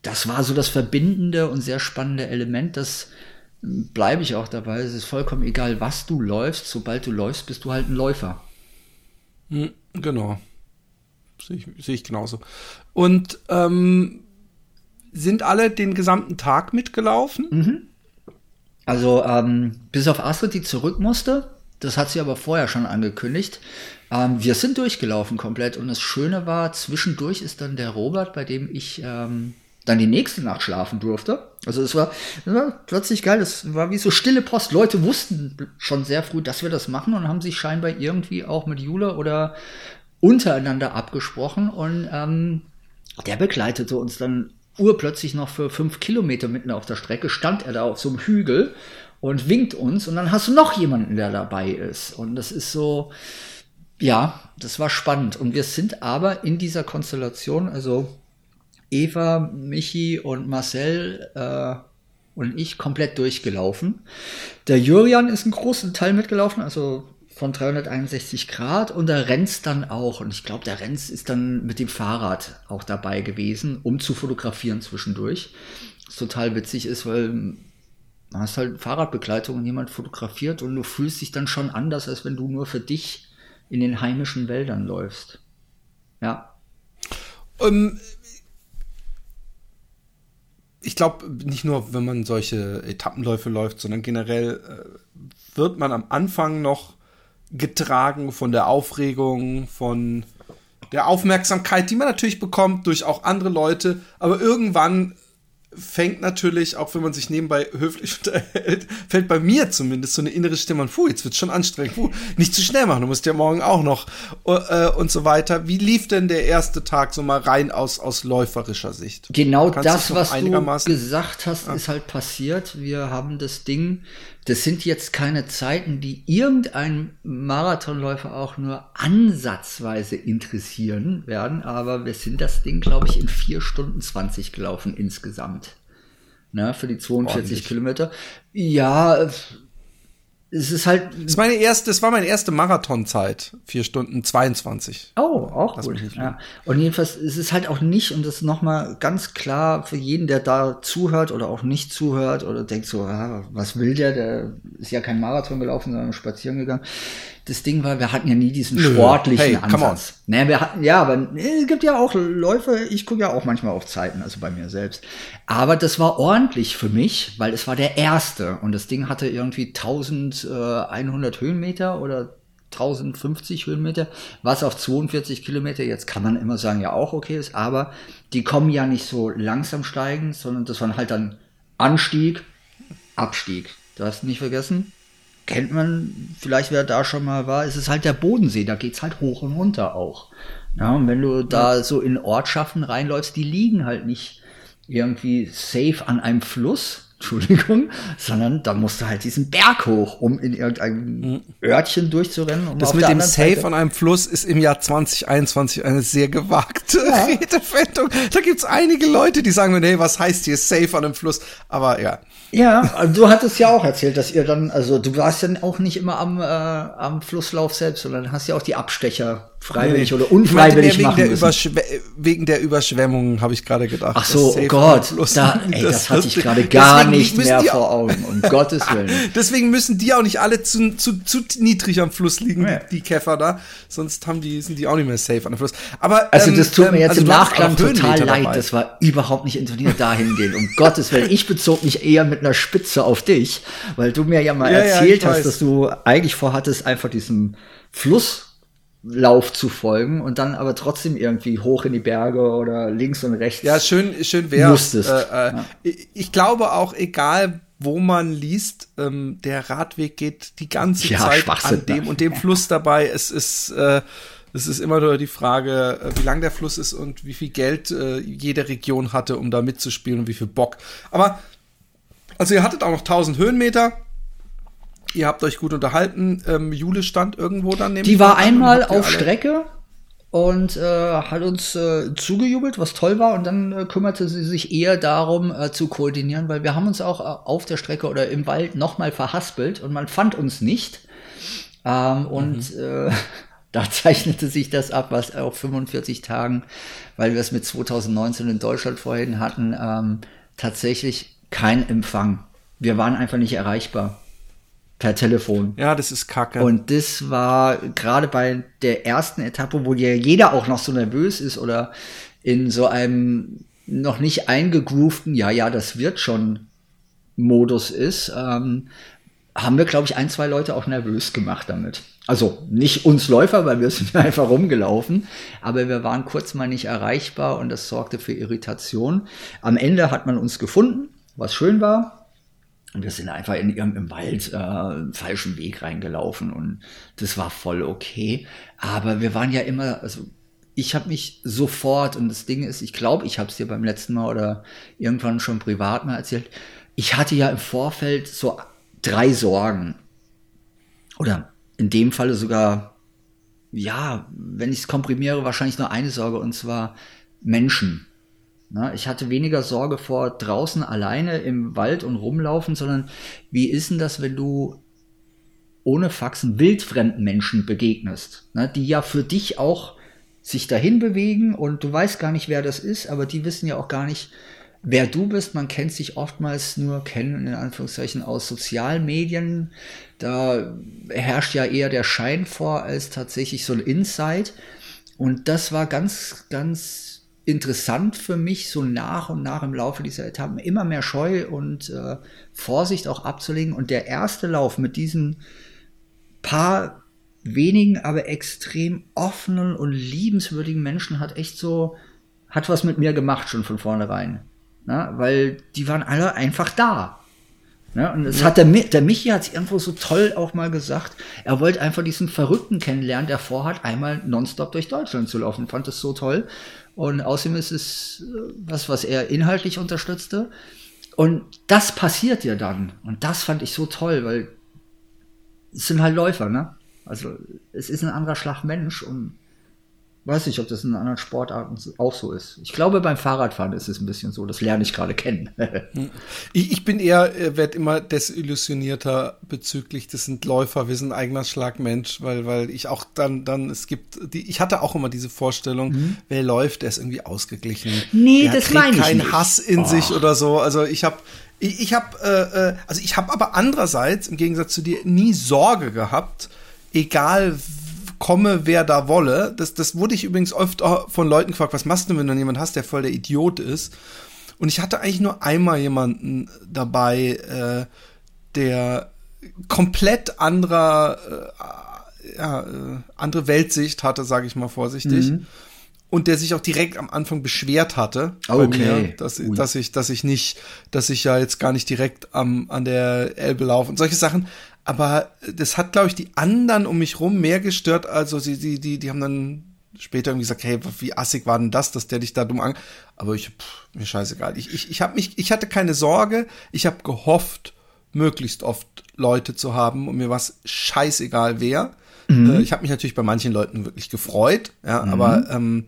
das war so das verbindende und sehr spannende Element. Das bleibe ich auch dabei. Es ist vollkommen egal, was du läufst. Sobald du läufst, bist du halt ein Läufer. Hm, genau. Sehe ich, sehe ich genauso. Und ähm, sind alle den gesamten Tag mitgelaufen? Mhm. Also ähm, bis auf Astrid, die zurück musste, das hat sie aber vorher schon angekündigt. Ähm, wir sind durchgelaufen komplett und das Schöne war, zwischendurch ist dann der Robert, bei dem ich ähm, dann die nächste Nacht schlafen durfte. Also es war, war plötzlich geil, das war wie so stille Post. Leute wussten schon sehr früh, dass wir das machen und haben sich scheinbar irgendwie auch mit Jule oder untereinander abgesprochen und ähm, der begleitete uns dann urplötzlich noch für fünf Kilometer mitten auf der Strecke, stand er da auf so einem Hügel und winkt uns und dann hast du noch jemanden, der dabei ist. Und das ist so, ja, das war spannend. Und wir sind aber in dieser Konstellation, also Eva, Michi und Marcel äh, und ich komplett durchgelaufen. Der Jurian ist einen großen Teil mitgelaufen, also von 361 Grad und der Renz dann auch. Und ich glaube, der Renz ist dann mit dem Fahrrad auch dabei gewesen, um zu fotografieren zwischendurch. Was total witzig ist, weil du hast halt Fahrradbegleitung und jemand fotografiert und du fühlst dich dann schon anders, als wenn du nur für dich in den heimischen Wäldern läufst. Ja. Um, ähm, ich glaube, nicht nur, wenn man solche Etappenläufe läuft, sondern generell äh, wird man am Anfang noch getragen von der Aufregung, von der Aufmerksamkeit, die man natürlich bekommt durch auch andere Leute. Aber irgendwann fängt natürlich, auch wenn man sich nebenbei höflich unterhält, fällt bei mir zumindest so eine innere Stimme an, puh, jetzt wird's schon anstrengend, puh, nicht zu schnell machen, du musst ja morgen auch noch äh, und so weiter. Wie lief denn der erste Tag so mal rein aus, aus läuferischer Sicht? Genau Kannst das, was du gesagt hast, ja. ist halt passiert. Wir haben das Ding, das sind jetzt keine Zeiten, die irgendein Marathonläufer auch nur ansatzweise interessieren werden, aber wir sind das Ding, glaube ich, in vier Stunden 20 gelaufen insgesamt. Ne, für die 42 Ordentlich. Kilometer. Ja, es ist halt. Das, ist meine erste, das war meine erste Marathonzeit. Vier Stunden 22. Oh, auch Lass gut. Ja. Und jedenfalls es ist halt auch nicht, und das ist nochmal ganz klar für jeden, der da zuhört oder auch nicht zuhört oder denkt so, ah, was will der? Der ist ja kein Marathon gelaufen, sondern spazieren gegangen. Das Ding war, wir hatten ja nie diesen sportlichen hey, Ansatz. Naja, wir hatten, ja, aber es gibt ja auch Läufe, ich gucke ja auch manchmal auf Zeiten, also bei mir selbst. Aber das war ordentlich für mich, weil es war der erste und das Ding hatte irgendwie 1100 Höhenmeter oder 1050 Höhenmeter, was auf 42 Kilometer, jetzt kann man immer sagen, ja auch okay ist, aber die kommen ja nicht so langsam steigen, sondern das waren halt dann Anstieg, Abstieg. Du hast nicht vergessen, kennt man, vielleicht wer da schon mal war, ist es halt der Bodensee, da geht's halt hoch und runter auch. Ja, und wenn du da so in Ortschaften reinläufst, die liegen halt nicht irgendwie safe an einem Fluss, Entschuldigung, sondern da musst du halt diesen Berg hoch, um in irgendein mhm. Örtchen durchzurennen. Um das mit dem Safe Seite. an einem Fluss ist im Jahr 2021 eine sehr gewagte ja. Redewendung. Da gibt's einige Leute, die sagen mir, nee, was heißt hier Safe an einem Fluss? Aber ja. Ja, also du hattest ja auch erzählt, dass ihr dann, also du warst ja auch nicht immer am, äh, am Flusslauf selbst, sondern hast ja auch die Abstecher freiwillig nee. oder unfreiwillig wegen machen der müssen. wegen der Überschwemmungen habe ich gerade gedacht. Ach so, oh Gott, da, ey, das, das hatte ich gerade gar nicht mehr vor Augen, um Gottes Willen. Deswegen müssen die auch nicht alle zu, zu, zu niedrig am Fluss liegen, ja. die, die Käfer da, sonst haben die, sind die auch nicht mehr safe an dem Fluss. Aber, also das tut ähm, mir jetzt also im Nachklang total leid, dabei. das war überhaupt nicht intoniert dahingehend, um Gottes Willen. Ich bezog mich eher mit einer Spitze auf dich, weil du mir ja mal ja, erzählt ja, hast, weiß. dass du eigentlich vorhattest, einfach diesem Fluss Lauf zu folgen und dann aber trotzdem irgendwie hoch in die Berge oder links und rechts. Ja, schön, schön wäre. Äh, äh, ja. Ich glaube auch, egal wo man liest, ähm, der Radweg geht die ganze ja, Zeit an dem und dem Fluss dabei. Es ist, äh, es ist immer nur die Frage, äh, wie lang der Fluss ist und wie viel Geld äh, jede Region hatte, um da mitzuspielen und wie viel Bock. Aber, also ihr hattet auch noch 1000 Höhenmeter Ihr habt euch gut unterhalten. Ähm, Jule stand irgendwo dann neben Die war einmal auf Strecke und äh, hat uns äh, zugejubelt, was toll war. Und dann äh, kümmerte sie sich eher darum äh, zu koordinieren, weil wir haben uns auch äh, auf der Strecke oder im Wald nochmal verhaspelt und man fand uns nicht. Ähm, und mhm. Äh, da zeichnete sich das ab, was auf 45 Tagen, weil wir es mit 2019 in Deutschland vorhin hatten, ähm, tatsächlich kein Empfang. Wir waren einfach nicht erreichbar per Telefon. Ja, das ist kacke. Und das war gerade bei der ersten Etappe, wo ja jeder auch noch so nervös ist oder in so einem noch nicht eingegroovten, ja, ja, das wird schon Modus ist, ähm, haben wir, glaube ich, ein, zwei Leute auch nervös gemacht damit. Also nicht uns Läufer, weil wir sind einfach rumgelaufen, aber wir waren kurz mal nicht erreichbar und das sorgte für Irritation. Am Ende hat man uns gefunden, was schön war. Und wir sind einfach in irgendeinem Wald äh, falschen Weg reingelaufen und das war voll okay. Aber wir waren ja immer, also ich habe mich sofort, und das Ding ist, ich glaube, ich habe es dir beim letzten Mal oder irgendwann schon privat mal erzählt, ich hatte ja im Vorfeld so drei Sorgen. Oder in dem Falle sogar, ja, wenn ich es komprimiere, wahrscheinlich nur eine Sorge, und zwar Menschen. Na, ich hatte weniger Sorge vor draußen alleine im Wald und rumlaufen, sondern wie ist denn das, wenn du ohne Faxen wildfremden Menschen begegnest, na, die ja für dich auch sich dahin bewegen und du weißt gar nicht, wer das ist, aber die wissen ja auch gar nicht, wer du bist. Man kennt sich oftmals nur kennen, in Anführungszeichen, aus sozialen Medien. Da herrscht ja eher der Schein vor als tatsächlich so ein Insight. Und das war ganz, ganz interessant für mich, so nach und nach im Laufe dieser Etappen immer mehr Scheu und äh, Vorsicht auch abzulegen. Und der erste Lauf mit diesen paar wenigen, aber extrem offenen und liebenswürdigen Menschen hat echt so, hat was mit mir gemacht schon von vornherein. Na, weil die waren alle einfach da. Ja, und es ja. hat der, der Michi hat es irgendwo so toll auch mal gesagt. Er wollte einfach diesen Verrückten kennenlernen, der vorhat, einmal nonstop durch Deutschland zu laufen. Fand das so toll. Und außerdem ist es äh, was, was er inhaltlich unterstützte. Und das passiert ja dann. Und das fand ich so toll, weil es sind halt Läufer, ne? Also es ist ein anderer Schlag Mensch und Weiß nicht, ob das in anderen Sportarten auch so ist. Ich glaube, beim Fahrradfahren ist es ein bisschen so. Das lerne ich gerade kennen. ich, ich, bin eher, äh, werde immer desillusionierter bezüglich, das sind Läufer, wir sind eigener Schlagmensch, weil, weil ich auch dann, dann, es gibt, die, ich hatte auch immer diese Vorstellung, mhm. wer läuft, der ist irgendwie ausgeglichen. Nee, der das meine ich keinen nicht. Hass in oh. sich oder so. Also ich habe ich, ich habe, äh, äh, also ich habe aber andererseits im Gegensatz zu dir nie Sorge gehabt, egal komme, wer da wolle. Das, das wurde ich übrigens oft von Leuten gefragt, was machst du, wenn du jemanden hast, der voll der Idiot ist? Und ich hatte eigentlich nur einmal jemanden dabei, äh, der komplett anderer, äh, ja, äh, andere Weltsicht hatte, sage ich mal vorsichtig. Mhm. Und der sich auch direkt am Anfang beschwert hatte, okay. Mir, dass, dass ich, dass ich nicht, dass ich ja jetzt gar nicht direkt am, an der Elbe laufe und solche Sachen. Aber das hat, glaube ich, die anderen um mich rum mehr gestört. Also sie, die, die, die haben dann später irgendwie gesagt, hey, wie assig war denn das, dass der dich da dumm an. Aber ich, pff, mir scheißegal. Ich, ich, ich, hab mich, ich hatte keine Sorge. Ich habe gehofft, möglichst oft Leute zu haben und mir war es scheißegal wer. Mhm. Äh, ich habe mich natürlich bei manchen Leuten wirklich gefreut, ja, mhm. aber ähm,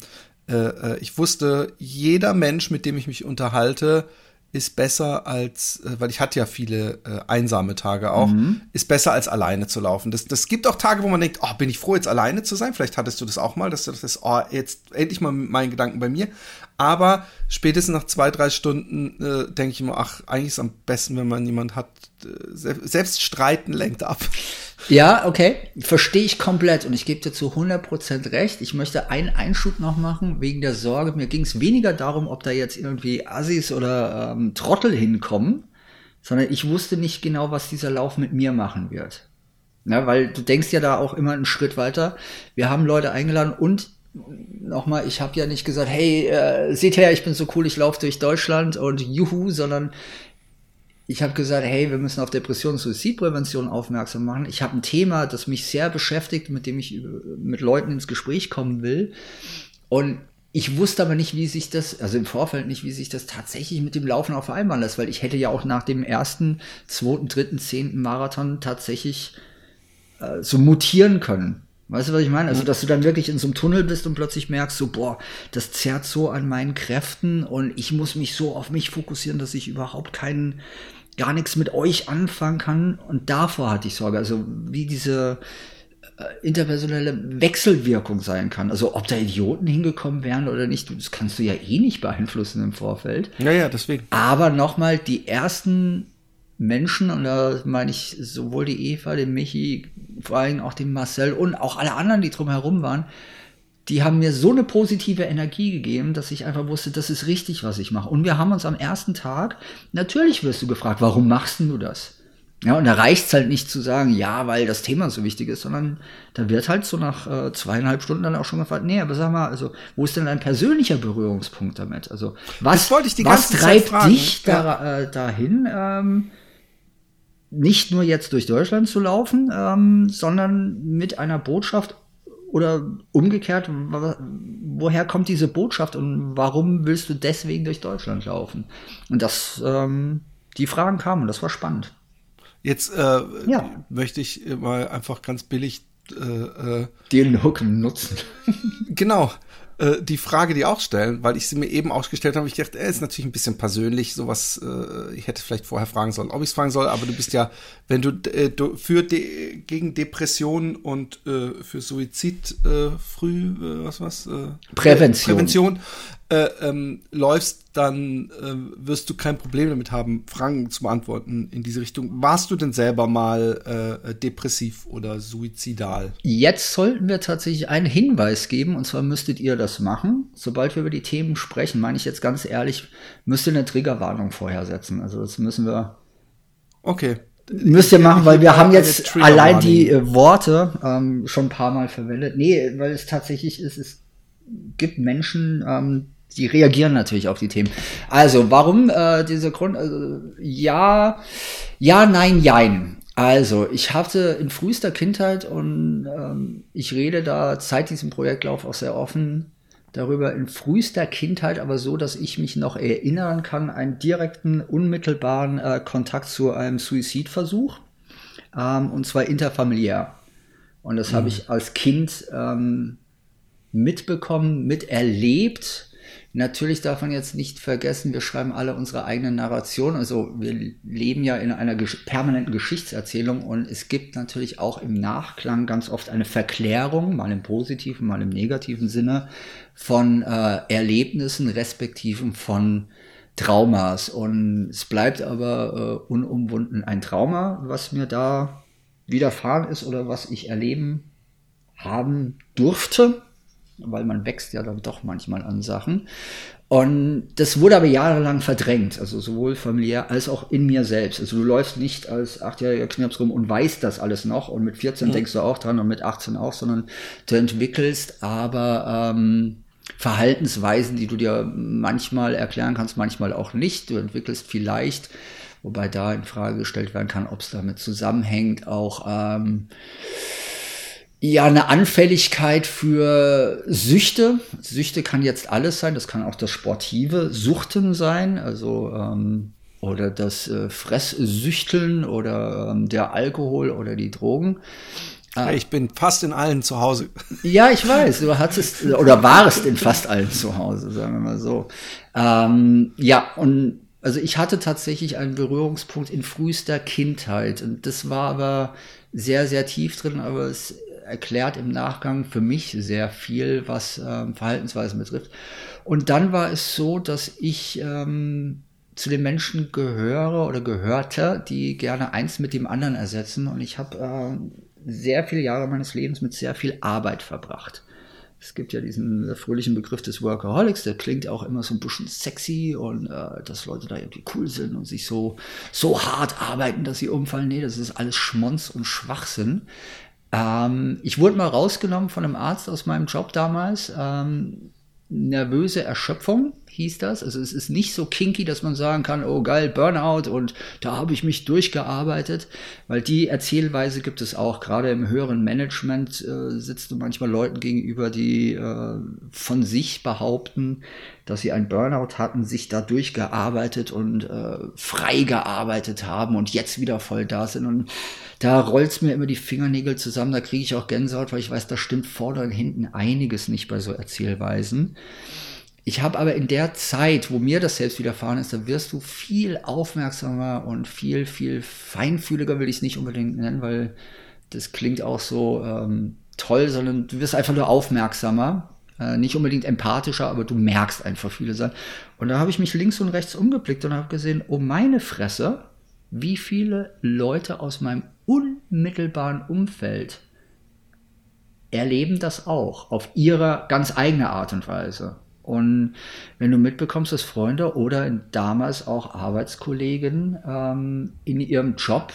äh, äh, ich wusste, jeder Mensch, mit dem ich mich unterhalte, ist besser als, äh, weil ich hatte ja viele äh, einsame Tage auch, mhm. ist besser als alleine zu laufen. Das, das gibt auch Tage, wo man denkt, oh, bin ich froh, jetzt alleine zu sein. Vielleicht hattest du das auch mal, dass du das, oh, jetzt endlich mal meinen Gedanken bei mir. Aber spätestens nach zwei, drei Stunden äh, denke ich immer, ach, eigentlich ist es am besten, wenn man jemand hat, äh, selbst Streiten lenkt ab. Ja, okay, verstehe ich komplett und ich gebe dir zu 100% recht. Ich möchte einen Einschub noch machen wegen der Sorge. Mir ging es weniger darum, ob da jetzt irgendwie Assis oder ähm, Trottel hinkommen, sondern ich wusste nicht genau, was dieser Lauf mit mir machen wird. Ja, weil du denkst ja da auch immer einen Schritt weiter. Wir haben Leute eingeladen und nochmal, ich habe ja nicht gesagt, hey, äh, seht her, ich bin so cool, ich laufe durch Deutschland und juhu, sondern ich habe gesagt, hey, wir müssen auf Depression und Suizidprävention aufmerksam machen. Ich habe ein Thema, das mich sehr beschäftigt, mit dem ich mit Leuten ins Gespräch kommen will. Und ich wusste aber nicht, wie sich das, also im Vorfeld nicht, wie sich das tatsächlich mit dem Laufen auch vereinbaren lässt, weil ich hätte ja auch nach dem ersten, zweiten, dritten, zehnten Marathon tatsächlich äh, so mutieren können. Weißt du, was ich meine? Also, dass du dann wirklich in so einem Tunnel bist und plötzlich merkst, so, boah, das zerrt so an meinen Kräften und ich muss mich so auf mich fokussieren, dass ich überhaupt keinen, gar nichts mit euch anfangen kann. Und davor hatte ich Sorge. Also, wie diese äh, interpersonelle Wechselwirkung sein kann. Also, ob da Idioten hingekommen wären oder nicht, das kannst du ja eh nicht beeinflussen im Vorfeld. Ja, ja, deswegen. Aber nochmal, die ersten Menschen, und da meine ich sowohl die Eva, den Michi, vor allem auch den Marcel und auch alle anderen, die drumherum waren, die haben mir so eine positive Energie gegeben, dass ich einfach wusste, das ist richtig, was ich mache. Und wir haben uns am ersten Tag, natürlich wirst du gefragt, warum machst du das? Ja, und da reicht es halt nicht zu sagen, ja, weil das Thema so wichtig ist, sondern da wird halt so nach äh, zweieinhalb Stunden dann auch schon gefragt, nee, aber sag mal, also, wo ist denn dein persönlicher Berührungspunkt damit? Also, was, was treibt dich da, äh, dahin, ähm, nicht nur jetzt durch Deutschland zu laufen, ähm, sondern mit einer Botschaft oder umgekehrt, woher kommt diese Botschaft und warum willst du deswegen durch Deutschland laufen? Und das, ähm, die Fragen kamen und das war spannend. Jetzt äh, ja. möchte ich mal einfach ganz billig äh, äh den Hook nutzen. genau. Äh, die Frage, die auch stellen, weil ich sie mir eben auch gestellt habe, ich dachte, er ist natürlich ein bisschen persönlich, sowas, äh, ich hätte vielleicht vorher fragen sollen, ob ich es fragen soll, aber du bist ja, wenn du, äh, du für de gegen Depressionen und äh, für Suizid äh, früh, äh, was was? Äh, Prävention. Prävention äh, ähm, läufst, dann äh, wirst du kein Problem damit haben, Fragen zu beantworten in diese Richtung. Warst du denn selber mal äh, depressiv oder suizidal? Jetzt sollten wir tatsächlich einen Hinweis geben, und zwar müsstet ihr das machen. Sobald wir über die Themen sprechen, meine ich jetzt ganz ehrlich, müsst ihr eine Triggerwarnung vorher setzen. Also das müssen wir. Okay. Müsst ihr machen, weil wir haben jetzt allein die äh, Worte ähm, schon ein paar Mal verwendet. Nee, weil es tatsächlich ist, es gibt Menschen, ähm, die reagieren natürlich auf die Themen. Also, warum äh, dieser Grund? Also, ja, ja, nein, jein. Also, ich hatte in frühester Kindheit und ähm, ich rede da seit diesem Projektlauf auch sehr offen darüber in frühester Kindheit, aber so, dass ich mich noch erinnern kann, einen direkten, unmittelbaren äh, Kontakt zu einem Suizidversuch ähm, und zwar interfamiliär. Und das mhm. habe ich als Kind ähm, mitbekommen, miterlebt Natürlich darf man jetzt nicht vergessen, wir schreiben alle unsere eigene Narration. Also wir leben ja in einer gesch permanenten Geschichtserzählung und es gibt natürlich auch im Nachklang ganz oft eine Verklärung, mal im positiven, mal im negativen Sinne, von äh, Erlebnissen, respektiven von Traumas. Und es bleibt aber äh, unumwunden ein Trauma, was mir da widerfahren ist oder was ich erleben haben durfte, weil man wächst ja dann doch manchmal an Sachen. Und das wurde aber jahrelang verdrängt, also sowohl familiär als auch in mir selbst. Also du läufst nicht als achtjähriger Knirps rum und weißt das alles noch und mit 14 mhm. denkst du auch dran und mit 18 auch, sondern du entwickelst aber ähm, Verhaltensweisen, die du dir manchmal erklären kannst, manchmal auch nicht. Du entwickelst vielleicht, wobei da in Frage gestellt werden kann, ob es damit zusammenhängt, auch ähm, ja, eine Anfälligkeit für Süchte. Süchte kann jetzt alles sein, das kann auch das Sportive Suchten sein, also ähm, oder das äh, Fresssüchteln oder ähm, der Alkohol oder die Drogen. Ah. Ich bin fast in allen zu Hause. Ja, ich weiß, du hattest oder warst in fast allen zu Hause, sagen wir mal so. Ähm, ja, und also ich hatte tatsächlich einen Berührungspunkt in frühester Kindheit und das war aber sehr, sehr tief drin, aber es erklärt im Nachgang für mich sehr viel, was ähm, Verhaltensweisen betrifft. Und dann war es so, dass ich ähm, zu den Menschen gehöre oder gehörte, die gerne eins mit dem anderen ersetzen. Und ich habe äh, sehr viele Jahre meines Lebens mit sehr viel Arbeit verbracht. Es gibt ja diesen fröhlichen Begriff des Workaholics, der klingt auch immer so ein bisschen sexy und äh, dass Leute da irgendwie cool sind und sich so, so hart arbeiten, dass sie umfallen. Nee, das ist alles Schmonz und Schwachsinn. Ähm, ich wurde mal rausgenommen von einem Arzt aus meinem Job damals. Ähm, nervöse Erschöpfung hieß das. Also es ist nicht so kinky, dass man sagen kann, oh geil, Burnout und da habe ich mich durchgearbeitet, weil die Erzählweise gibt es auch. Gerade im höheren Management äh, sitzt du manchmal Leuten gegenüber, die äh, von sich behaupten, dass sie ein Burnout hatten, sich da durchgearbeitet und äh, frei gearbeitet haben und jetzt wieder voll da sind. Und da rollt's mir immer die Fingernägel zusammen, da kriege ich auch Gänsehaut, weil ich weiß, da stimmt vorne und hinten einiges nicht bei so Erzählweisen. Ich habe aber in der Zeit, wo mir das selbst widerfahren ist, da wirst du viel aufmerksamer und viel, viel feinfühliger, will ich es nicht unbedingt nennen, weil das klingt auch so ähm, toll, sondern du wirst einfach nur aufmerksamer. Äh, nicht unbedingt empathischer, aber du merkst einfach viele Sachen. Und da habe ich mich links und rechts umgeblickt und habe gesehen, oh meine Fresse, wie viele Leute aus meinem unmittelbaren Umfeld erleben das auch auf ihre ganz eigene Art und Weise. Und wenn du mitbekommst, dass Freunde oder damals auch Arbeitskollegen ähm, in ihrem Job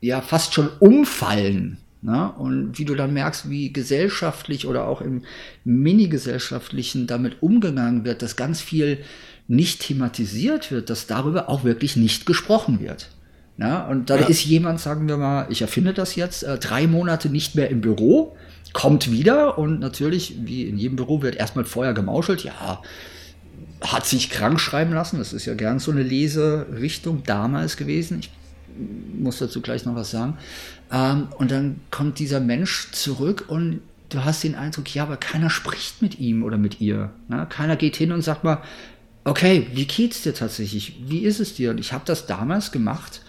ja fast schon umfallen, ne? und wie du dann merkst, wie gesellschaftlich oder auch im mini-gesellschaftlichen damit umgegangen wird, dass ganz viel nicht thematisiert wird, dass darüber auch wirklich nicht gesprochen wird. Na, und dann ja. ist jemand, sagen wir mal, ich erfinde das jetzt, äh, drei Monate nicht mehr im Büro, kommt wieder und natürlich, wie in jedem Büro, wird erstmal vorher gemauschelt, ja, hat sich krank schreiben lassen. Das ist ja gern so eine Leserichtung damals gewesen. Ich muss dazu gleich noch was sagen. Ähm, und dann kommt dieser Mensch zurück und du hast den Eindruck, ja, aber keiner spricht mit ihm oder mit ihr. Ne? Keiner geht hin und sagt mal, okay, wie geht's dir tatsächlich? Wie ist es dir? Und ich habe das damals gemacht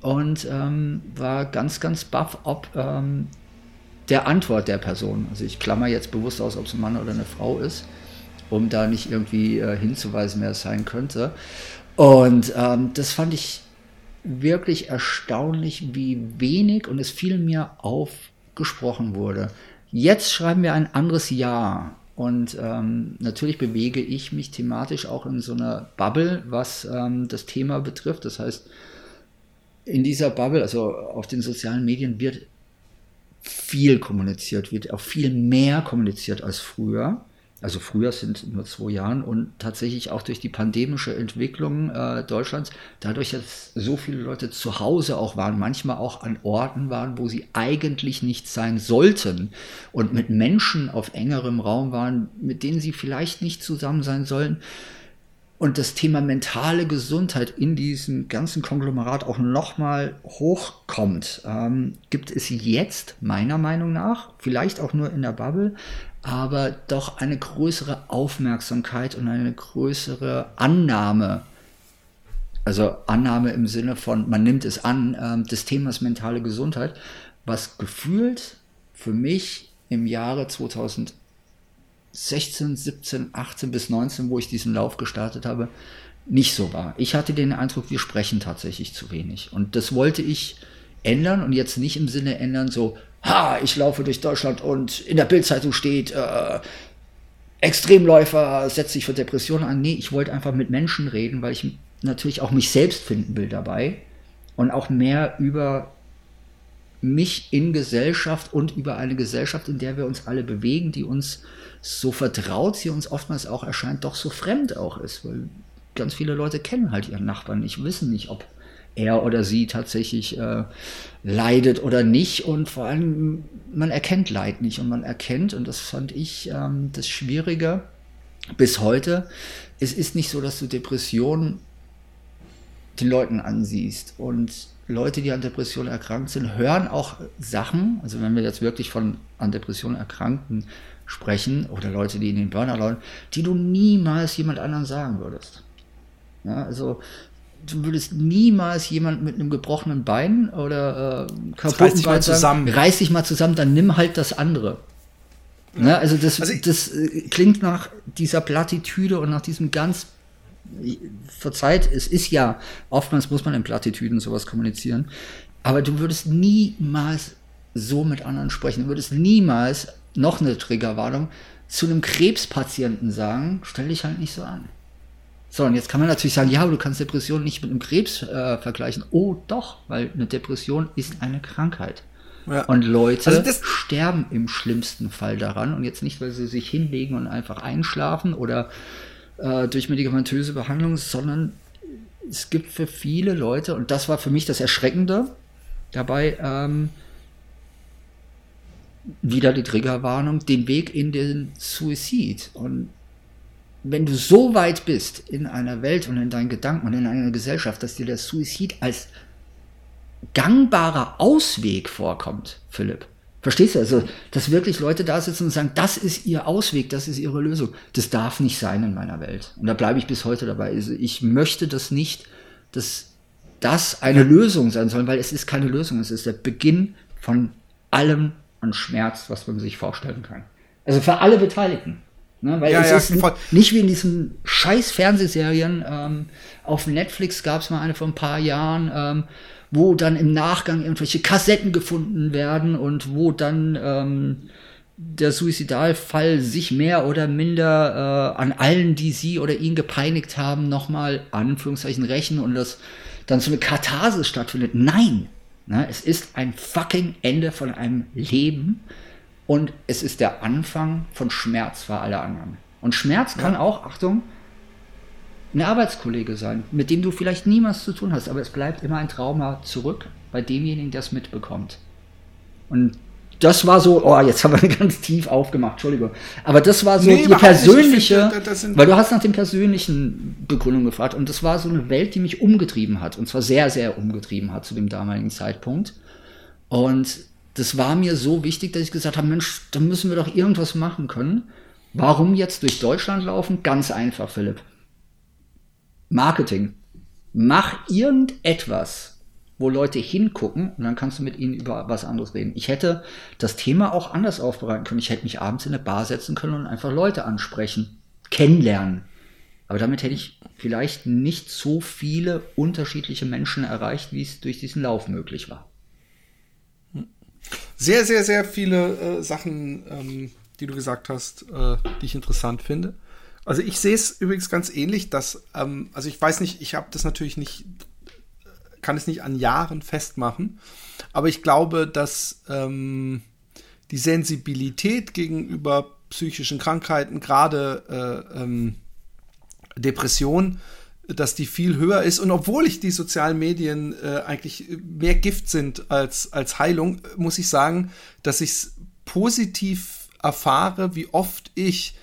und ähm, war ganz, ganz baff, ob ähm, der Antwort der Person. Also ich klammer jetzt bewusst aus, ob es ein Mann oder eine Frau ist, um da nicht irgendwie äh, hinzuweisen, wer es sein könnte. Und ähm, das fand ich wirklich erstaunlich, wie wenig und es viel mir aufgesprochen wurde. Jetzt schreiben wir ein anderes Jahr. Und ähm, natürlich bewege ich mich thematisch auch in so einer Bubble, was ähm, das Thema betrifft. Das heißt, in dieser Bubble, also auf den sozialen Medien, wird viel kommuniziert, wird auch viel mehr kommuniziert als früher. Also früher sind nur zwei Jahren und tatsächlich auch durch die pandemische Entwicklung äh, Deutschlands, dadurch, dass so viele Leute zu Hause auch waren, manchmal auch an Orten waren, wo sie eigentlich nicht sein sollten und mit Menschen auf engerem Raum waren, mit denen sie vielleicht nicht zusammen sein sollen, und das Thema mentale Gesundheit in diesem ganzen Konglomerat auch nochmal hochkommt, ähm, gibt es jetzt meiner Meinung nach, vielleicht auch nur in der Bubble, aber doch eine größere Aufmerksamkeit und eine größere Annahme, also Annahme im Sinne von, man nimmt es an, ähm, des Themas mentale Gesundheit, was gefühlt für mich im Jahre 2000 16, 17, 18 bis 19, wo ich diesen Lauf gestartet habe, nicht so war. Ich hatte den Eindruck, wir sprechen tatsächlich zu wenig. Und das wollte ich ändern und jetzt nicht im Sinne ändern, so, ha, ich laufe durch Deutschland und in der Bildzeitung steht, äh, Extremläufer setzt sich für Depressionen an. Nee, ich wollte einfach mit Menschen reden, weil ich natürlich auch mich selbst finden will dabei und auch mehr über mich in Gesellschaft und über eine Gesellschaft, in der wir uns alle bewegen, die uns so vertraut, sie uns oftmals auch erscheint, doch so fremd auch ist, weil ganz viele Leute kennen halt ihren Nachbarn nicht, wissen nicht, ob er oder sie tatsächlich äh, leidet oder nicht. Und vor allem, man erkennt Leid nicht. Und man erkennt, und das fand ich ähm, das Schwierige bis heute, es ist nicht so, dass du Depressionen den Leuten ansiehst. Und Leute, die an Depressionen erkrankt sind, hören auch Sachen, also wenn wir jetzt wirklich von an Depressionen Erkrankten sprechen oder Leute, die in den Burner leiden, die du niemals jemand anderen sagen würdest. Ja, also du würdest niemals jemand mit einem gebrochenen Bein oder äh, kaputten Bein sagen, reiß dich mal zusammen, dann nimm halt das andere. Ja. Ne, also das, also das äh, klingt nach dieser Plattitüde und nach diesem ganz verzeiht, es ist ja, oftmals muss man in Plattitüden sowas kommunizieren, aber du würdest niemals so mit anderen sprechen, du würdest niemals, noch eine Triggerwarnung, zu einem Krebspatienten sagen, stell dich halt nicht so an. So, und jetzt kann man natürlich sagen, ja, aber du kannst Depression nicht mit einem Krebs äh, vergleichen. Oh, doch, weil eine Depression ist eine Krankheit. Ja. Und Leute also sterben im schlimmsten Fall daran. Und jetzt nicht, weil sie sich hinlegen und einfach einschlafen oder äh, durch medikamentöse Behandlung, sondern es gibt für viele Leute, und das war für mich das Erschreckende dabei, ähm, wieder die Triggerwarnung, den Weg in den Suizid. Und wenn du so weit bist in einer Welt und in deinen Gedanken und in einer Gesellschaft, dass dir der Suizid als gangbarer Ausweg vorkommt, Philipp. Verstehst du? Also, dass wirklich Leute da sitzen und sagen, das ist ihr Ausweg, das ist ihre Lösung. Das darf nicht sein in meiner Welt. Und da bleibe ich bis heute dabei. Also, ich möchte das nicht, dass das eine Lösung sein soll, weil es ist keine Lösung. Es ist der Beginn von allem an Schmerz, was man sich vorstellen kann. Also für alle Beteiligten. Ne, weil ja, es ja, ist voll. nicht wie in diesen scheiß Fernsehserien. Ähm, auf Netflix gab es mal eine vor ein paar Jahren, ähm, wo dann im Nachgang irgendwelche Kassetten gefunden werden und wo dann ähm, der Suizidalfall sich mehr oder minder äh, an allen, die sie oder ihn gepeinigt haben, nochmal Anführungszeichen rächen und das dann so eine Katharsis stattfindet. Nein, ne, es ist ein fucking Ende von einem Leben und es ist der Anfang von Schmerz für alle anderen. Und Schmerz kann ja. auch, Achtung, ein Arbeitskollege sein, mit dem du vielleicht niemals zu tun hast, aber es bleibt immer ein Trauma zurück bei demjenigen, der es mitbekommt. Und das war so, oh, jetzt haben wir ganz tief aufgemacht, Entschuldigung. Aber das war so nee, die persönliche, finde, weil du hast nach den persönlichen Begründungen gefragt und das war so eine Welt, die mich umgetrieben hat und zwar sehr, sehr umgetrieben hat zu dem damaligen Zeitpunkt. Und das war mir so wichtig, dass ich gesagt habe, Mensch, da müssen wir doch irgendwas machen können. Warum jetzt durch Deutschland laufen? Ganz einfach, Philipp. Marketing. Mach irgendetwas, wo Leute hingucken und dann kannst du mit ihnen über was anderes reden. Ich hätte das Thema auch anders aufbereiten können. Ich hätte mich abends in eine Bar setzen können und einfach Leute ansprechen, kennenlernen. Aber damit hätte ich vielleicht nicht so viele unterschiedliche Menschen erreicht, wie es durch diesen Lauf möglich war sehr, sehr, sehr viele äh, Sachen, ähm, die du gesagt hast, äh, die ich interessant finde. Also ich sehe es übrigens ganz ähnlich, dass, ähm, also ich weiß nicht, ich habe das natürlich nicht, kann es nicht an Jahren festmachen, aber ich glaube, dass ähm, die Sensibilität gegenüber psychischen Krankheiten, gerade äh, ähm, Depression, dass die viel höher ist. Und obwohl ich die sozialen Medien äh, eigentlich mehr Gift sind als, als Heilung, muss ich sagen, dass ich es positiv erfahre, wie oft ich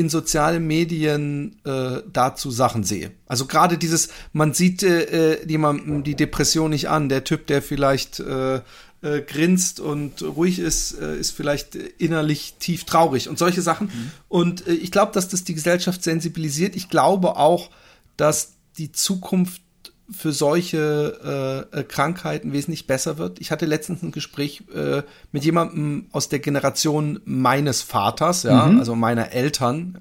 in sozialen Medien äh, dazu Sachen sehe. Also gerade dieses, man sieht äh, jemandem die Depression nicht an. Der Typ, der vielleicht äh, äh, grinst und ruhig ist, äh, ist vielleicht innerlich tief traurig und solche Sachen. Mhm. Und äh, ich glaube, dass das die Gesellschaft sensibilisiert. Ich glaube auch, dass die Zukunft für solche äh, äh, Krankheiten wesentlich besser wird. Ich hatte letztens ein Gespräch äh, mit jemandem aus der Generation meines Vaters, ja, mhm. also meiner Eltern.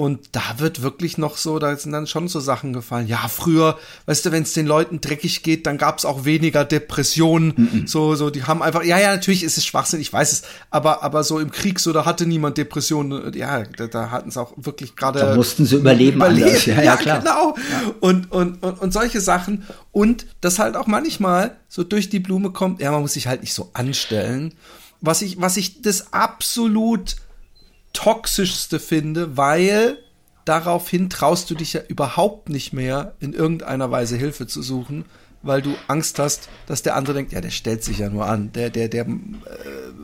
Und da wird wirklich noch so, da sind dann schon so Sachen gefallen. Ja, früher, weißt du, wenn es den Leuten dreckig geht, dann gab es auch weniger Depressionen. Mm -mm. So, so, die haben einfach, ja, ja, natürlich ist es Schwachsinn, ich weiß es, aber, aber so im Krieg, so, da hatte niemand Depressionen. Ja, da, da hatten es auch wirklich gerade. Da mussten sie überleben, überleben. Ja, ja, ja, klar. genau. Ja. Und, und, und, und solche Sachen. Und das halt auch manchmal so durch die Blume kommt, ja, man muss sich halt nicht so anstellen. Was ich, was ich das absolut toxischste finde, weil daraufhin traust du dich ja überhaupt nicht mehr, in irgendeiner Weise Hilfe zu suchen, weil du Angst hast, dass der andere denkt, ja, der stellt sich ja nur an, der, der, der äh,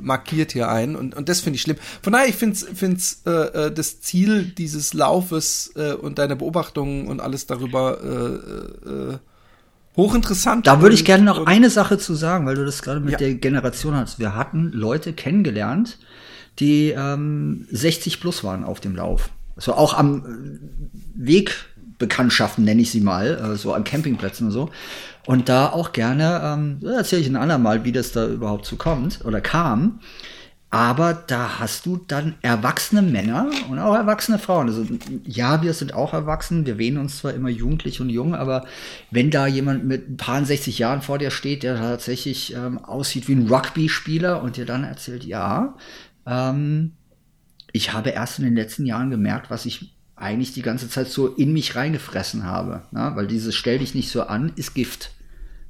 markiert hier ein und, und das finde ich schlimm. Von daher, ich finde find's, äh, äh, das Ziel dieses Laufes äh, und deine Beobachtungen und alles darüber äh, äh, hochinteressant. Da würde ich gerne noch eine Sache zu sagen, weil du das gerade mit ja. der Generation hast. Wir hatten Leute kennengelernt, die ähm, 60 plus waren auf dem Lauf. So auch am Wegbekanntschaften nenne ich sie mal, äh, so an Campingplätzen und so. Und da auch gerne, ähm, erzähle ich ein andermal, wie das da überhaupt zu kommt oder kam. Aber da hast du dann erwachsene Männer und auch erwachsene Frauen. Also ja, wir sind auch erwachsen, wir wählen uns zwar immer jugendlich und jung, aber wenn da jemand mit ein paar 60 Jahren vor dir steht, der tatsächlich ähm, aussieht wie ein Rugby-Spieler und dir dann erzählt, ja, ähm, ich habe erst in den letzten Jahren gemerkt, was ich eigentlich die ganze Zeit so in mich reingefressen habe. Ne? Weil dieses Stell dich nicht so an, ist Gift.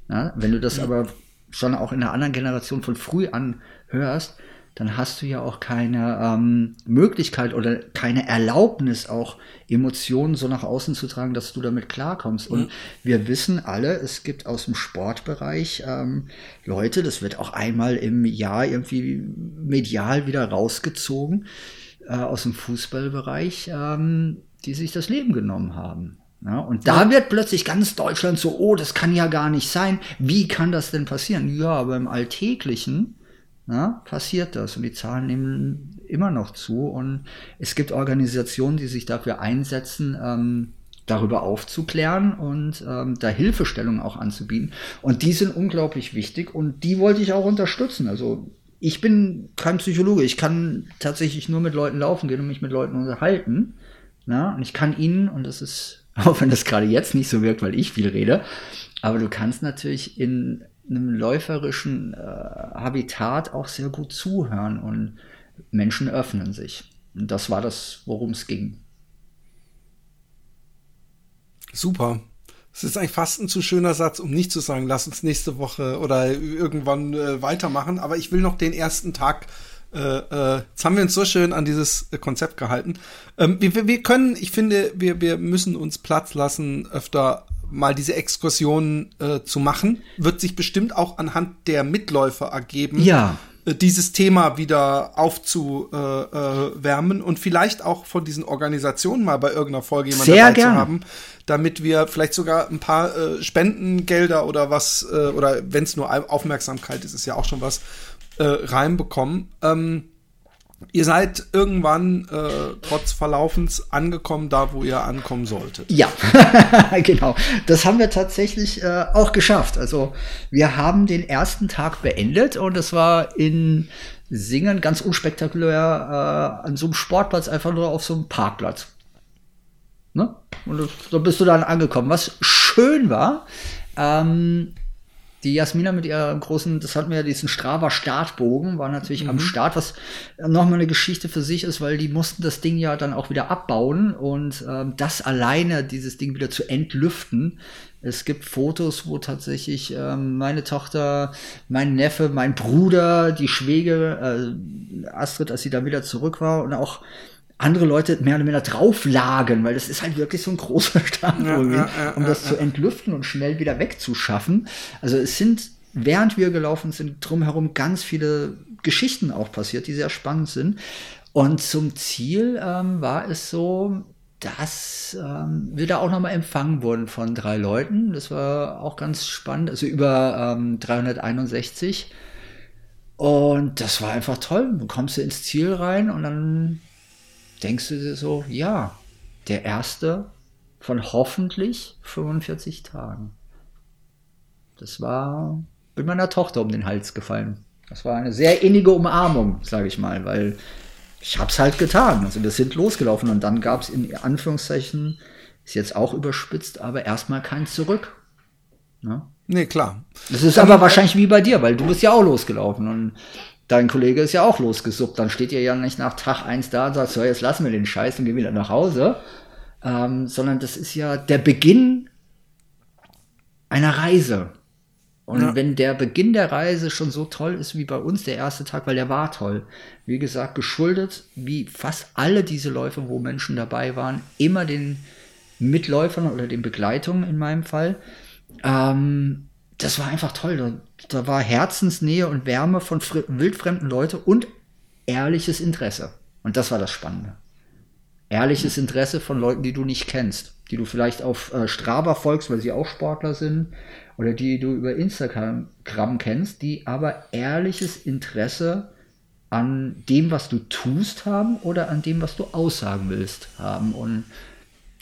Ne? Wenn du das aber schon auch in einer anderen Generation von früh an hörst, dann hast du ja auch keine ähm, Möglichkeit oder keine Erlaubnis, auch Emotionen so nach außen zu tragen, dass du damit klarkommst. Und mhm. wir wissen alle, es gibt aus dem Sportbereich ähm, Leute, das wird auch einmal im Jahr irgendwie medial wieder rausgezogen, äh, aus dem Fußballbereich, ähm, die sich das Leben genommen haben. Ja, und da wird plötzlich ganz Deutschland so, oh, das kann ja gar nicht sein. Wie kann das denn passieren? Ja, aber im Alltäglichen na, passiert das und die Zahlen nehmen immer noch zu und es gibt Organisationen, die sich dafür einsetzen, ähm, darüber aufzuklären und ähm, da Hilfestellung auch anzubieten. Und die sind unglaublich wichtig und die wollte ich auch unterstützen. Also ich bin kein Psychologe, ich kann tatsächlich nur mit Leuten laufen gehen und mich mit Leuten unterhalten. Na? Und ich kann ihnen, und das ist, auch wenn das gerade jetzt nicht so wirkt, weil ich viel rede, aber du kannst natürlich in einem läuferischen äh, Habitat auch sehr gut zuhören und Menschen öffnen sich. Und das war das, worum es ging. Super. Das ist eigentlich fast ein zu schöner Satz, um nicht zu sagen, lass uns nächste Woche oder irgendwann äh, weitermachen. Aber ich will noch den ersten Tag äh, äh, jetzt haben wir uns so schön an dieses Konzept gehalten. Ähm, wir, wir können, ich finde, wir, wir müssen uns Platz lassen, öfter mal diese Exkursionen äh, zu machen. Wird sich bestimmt auch anhand der Mitläufer ergeben. Ja. Äh, dieses Thema wieder aufzuwärmen äh, und vielleicht auch von diesen Organisationen mal bei irgendeiner Folge jemand dabei gerne. zu haben, damit wir vielleicht sogar ein paar äh, Spendengelder oder was, äh, oder wenn es nur Aufmerksamkeit ist, ist ja auch schon was, äh, reinbekommen. Ähm, Ihr seid irgendwann äh, trotz Verlaufens angekommen, da wo ihr ankommen solltet. Ja, genau. Das haben wir tatsächlich äh, auch geschafft. Also wir haben den ersten Tag beendet und es war in Singen ganz unspektakulär äh, an so einem Sportplatz, einfach nur auf so einem Parkplatz. Ne? Und so bist du dann angekommen. Was schön war, ähm, die Jasmina mit ihrem großen, das hatten wir ja diesen Strava Startbogen, war natürlich mhm. am Start, was nochmal eine Geschichte für sich ist, weil die mussten das Ding ja dann auch wieder abbauen und ähm, das alleine, dieses Ding wieder zu entlüften. Es gibt Fotos, wo tatsächlich ähm, meine Tochter, mein Neffe, mein Bruder, die Schwäge, äh, Astrid, als sie da wieder zurück war und auch andere Leute mehr oder weniger drauflagen, weil das ist halt wirklich so ein großer Stand, ja, ja, um das zu entlüften und schnell wieder wegzuschaffen. Also es sind, während wir gelaufen sind, drumherum ganz viele Geschichten auch passiert, die sehr spannend sind. Und zum Ziel ähm, war es so, dass ähm, wir da auch nochmal empfangen wurden von drei Leuten. Das war auch ganz spannend, also über ähm, 361. Und das war einfach toll. Du kommst du ins Ziel rein und dann denkst du dir so, ja, der erste von hoffentlich 45 Tagen. Das war mit meiner Tochter um den Hals gefallen. Das war eine sehr innige Umarmung, sage ich mal, weil ich hab's halt getan. Also wir sind losgelaufen und dann gab's in Anführungszeichen, ist jetzt auch überspitzt, aber erstmal kein Zurück. Ne? Nee, klar. Das ist aber wahrscheinlich wie bei dir, weil du bist ja auch losgelaufen und dein Kollege ist ja auch losgesuppt. Dann steht ihr ja nicht nach Tag eins da und sagt, so, jetzt lassen wir den Scheiß und gehen wieder nach Hause. Ähm, sondern das ist ja der Beginn einer Reise. Und ja. wenn der Beginn der Reise schon so toll ist wie bei uns der erste Tag, weil der war toll. Wie gesagt, geschuldet, wie fast alle diese Läufe, wo Menschen dabei waren, immer den Mitläufern oder den Begleitungen in meinem Fall. Ähm, das war einfach toll. Da, da, war Herzensnähe und Wärme von wildfremden Leuten und ehrliches Interesse. Und das war das Spannende. Ehrliches Interesse von Leuten, die du nicht kennst, die du vielleicht auf äh, Strava folgst, weil sie auch Sportler sind oder die du über Instagram kennst, die aber ehrliches Interesse an dem, was du tust haben oder an dem, was du aussagen willst haben. Und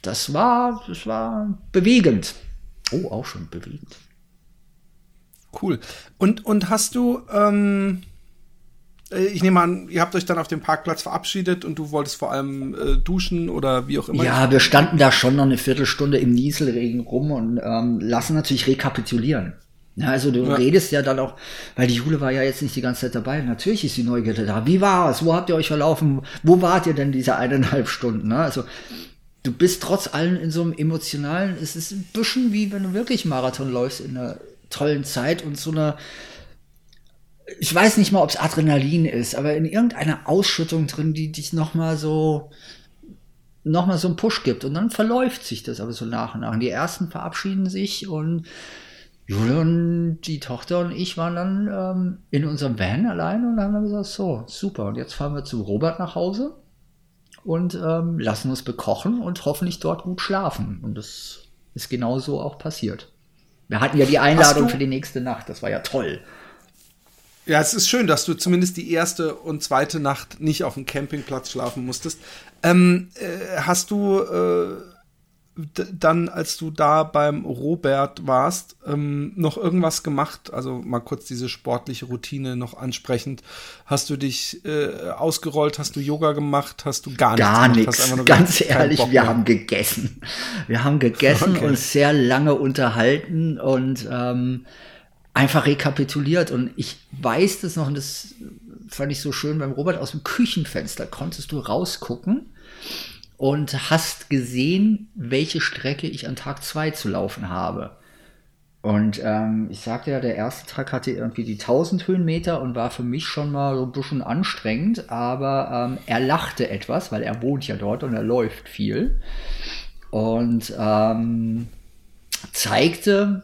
das war, das war bewegend. Oh, auch schon bewegend. Cool. Und, und hast du, ähm, äh, ich nehme an, ihr habt euch dann auf dem Parkplatz verabschiedet und du wolltest vor allem äh, duschen oder wie auch immer. Ja, wir standen da schon noch eine Viertelstunde im Nieselregen rum und ähm, lassen natürlich rekapitulieren. Ja, also du ja. redest ja dann auch, weil die Jule war ja jetzt nicht die ganze Zeit dabei. Natürlich ist die Neugierde da. Wie war es? Wo habt ihr euch verlaufen? Wo wart ihr denn diese eineinhalb Stunden? Ne? Also du bist trotz allem in so einem emotionalen, es ist ein bisschen wie wenn du wirklich Marathon läufst in einer tollen Zeit und so einer ich weiß nicht mal, ob es Adrenalin ist, aber in irgendeiner Ausschüttung drin, die dich nochmal so nochmal so einen Push gibt und dann verläuft sich das aber so nach und nach. Und die ersten verabschieden sich und Julian, die Tochter und ich waren dann ähm, in unserem Van allein und haben dann gesagt, so, super, und jetzt fahren wir zu Robert nach Hause und ähm, lassen uns bekochen und hoffentlich dort gut schlafen. Und das ist genau so auch passiert. Wir hatten ja die Einladung für die nächste Nacht, das war ja toll. Ja, es ist schön, dass du zumindest die erste und zweite Nacht nicht auf dem Campingplatz schlafen musstest. Ähm, äh, hast du äh, dann, als du da beim Robert warst, ähm, noch irgendwas gemacht? Also mal kurz diese sportliche Routine noch ansprechend. Hast du dich äh, ausgerollt? Hast du Yoga gemacht? Hast du gar, gar nichts? Gar nichts. Ganz ehrlich, wir haben gegessen. Wir haben gegessen okay. und sehr lange unterhalten und ähm, einfach rekapituliert. Und ich weiß das noch, und das fand ich so schön beim Robert aus dem Küchenfenster, konntest du rausgucken und hast gesehen, welche Strecke ich an Tag zwei zu laufen habe. Und ähm, ich sagte ja, der erste Tag hatte irgendwie die 1000 Höhenmeter und war für mich schon mal so ein bisschen anstrengend, aber ähm, er lachte etwas, weil er wohnt ja dort und er läuft viel. Und ähm, zeigte,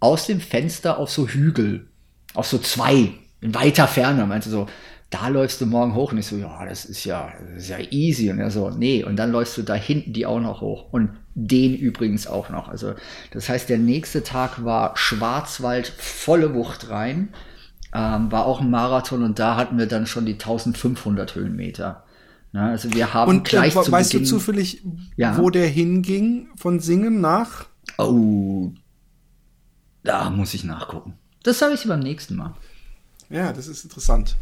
aus dem Fenster auf so Hügel, auf so zwei, in weiter Ferne. Er meinte so, da läufst du morgen hoch. Und ich so, ja, das ist ja, das ist ja easy. Und er so, nee, und dann läufst du da hinten die auch noch hoch. Und den übrigens auch noch. Also, das heißt, der nächste Tag war Schwarzwald, volle Wucht rein. Ähm, war auch ein Marathon und da hatten wir dann schon die 1500 Höhenmeter. Na, also wir haben und, gleich und, zu weißt Beginn, du zufällig, ja? wo der hinging von Singen nach? Oh, da muss ich nachgucken. Das sage ich beim nächsten Mal. Ja, das ist interessant.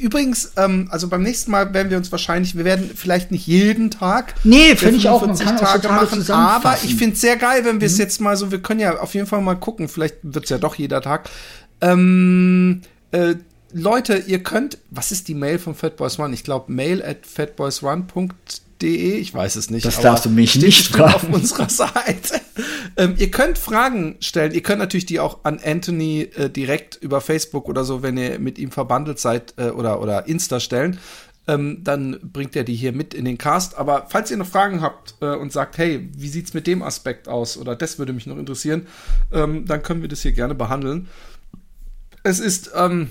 Übrigens, ähm, also beim nächsten Mal werden wir uns wahrscheinlich, wir werden vielleicht nicht jeden Tag. Nee, finde ich auch. Man kann Tage, Tage machen, aber ich finde es sehr geil, wenn wir es mhm. jetzt mal so, wir können ja auf jeden Fall mal gucken, vielleicht wird es ja doch jeder Tag. Ähm, äh, Leute, ihr könnt, was ist die Mail von Fatboys One? Ich glaube, mail at fatboysone.de De. Ich weiß es nicht. Das darfst du mich nicht fragen. Auf unserer Seite. ähm, ihr könnt Fragen stellen. Ihr könnt natürlich die auch an Anthony äh, direkt über Facebook oder so, wenn ihr mit ihm verbandelt seid äh, oder, oder Insta stellen. Ähm, dann bringt er die hier mit in den Cast. Aber falls ihr noch Fragen habt äh, und sagt, hey, wie sieht's mit dem Aspekt aus oder das würde mich noch interessieren, ähm, dann können wir das hier gerne behandeln. Es ist ähm,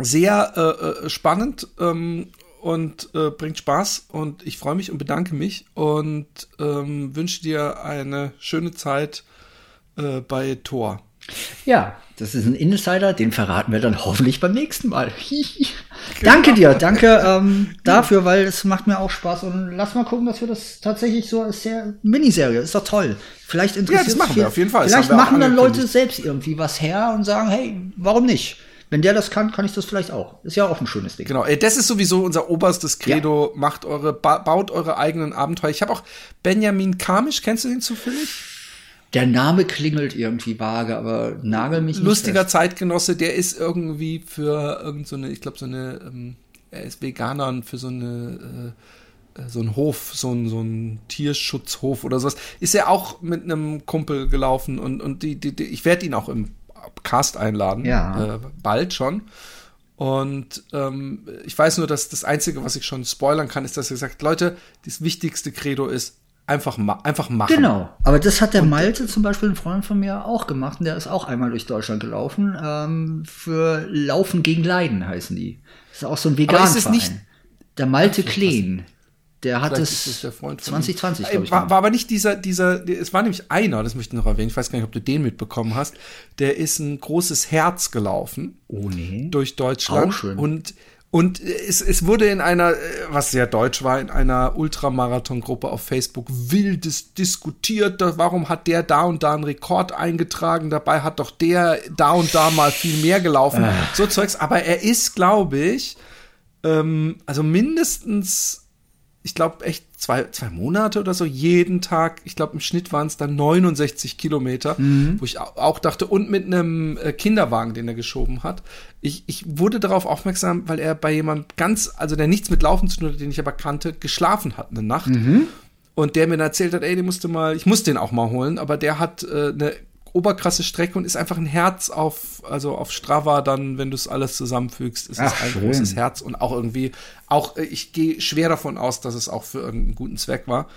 sehr äh, äh spannend ähm, und äh, bringt Spaß und ich freue mich und bedanke mich und ähm, wünsche dir eine schöne Zeit äh, bei Tor. Ja, das ist ein Insider, den verraten wir dann hoffentlich beim nächsten Mal. danke dir, danke ähm, dafür, weil es macht mir auch Spaß und lass mal gucken, dass wir das tatsächlich so als sehr Miniserie, ist doch toll. Vielleicht interessiert Ja, das machen wir auf jeden Fall. Vielleicht machen dann Leute selbst irgendwie was her und sagen, hey, warum nicht? Wenn der das kann, kann ich das vielleicht auch. Ist ja auch ein schönes Ding. Genau, das ist sowieso unser oberstes Credo. Ja. Macht eure, ba baut eure eigenen Abenteuer. Ich habe auch Benjamin Kamisch, kennst du den zufällig? Der Name klingelt irgendwie vage, aber nagel mich nicht. Lustiger. Zeitgenosse, der ist irgendwie für irgendeine, so ich glaube, so eine, ähm, er ist Veganer und für so eine, äh, äh, so ein Hof, so ein, so ein Tierschutzhof oder sowas, ist er auch mit einem Kumpel gelaufen und, und die, die, die ich werde ihn auch im Cast einladen. Ja. Äh, bald schon. Und ähm, ich weiß nur, dass das Einzige, was ich schon spoilern kann, ist, dass er gesagt Leute, das wichtigste Credo ist, einfach, ma einfach machen. Genau. Aber das hat der und, Malte zum Beispiel, ein Freund von mir, auch gemacht. Und der ist auch einmal durch Deutschland gelaufen. Ähm, für Laufen gegen Leiden heißen die. Das ist auch so ein Vegan-Verein. Der Malte Kleen. Der hat es 2020, glaube ich. War, war, aber nicht dieser, dieser, es war nämlich einer, das möchte ich noch erwähnen, ich weiß gar nicht, ob du den mitbekommen hast, der ist ein großes Herz gelaufen. Oh nee. Durch Deutschland. Auch schön. Und, und es, es wurde in einer, was sehr deutsch war, in einer Ultramarathon-Gruppe auf Facebook wildes diskutiert, warum hat der da und da einen Rekord eingetragen, dabei hat doch der da und da mal viel mehr gelaufen. Äh. So Zeugs, aber er ist, glaube ich, ähm, also mindestens ich glaube, echt zwei, zwei Monate oder so, jeden Tag, ich glaube, im Schnitt waren es dann 69 Kilometer, mhm. wo ich auch dachte, und mit einem äh, Kinderwagen, den er geschoben hat. Ich, ich wurde darauf aufmerksam, weil er bei jemandem ganz, also der nichts mit Laufen zu tun hat, den ich aber kannte, geschlafen hat eine Nacht. Mhm. Und der mir dann erzählt hat, ey, den musste mal, ich muss den auch mal holen, aber der hat äh, eine oberkrasse Strecke und ist einfach ein Herz auf, also auf Strava dann, wenn du es alles zusammenfügst, ist Ach, es ein schön. großes Herz und auch irgendwie, auch, äh, ich gehe schwer davon aus, dass es auch für irgendeinen guten Zweck war.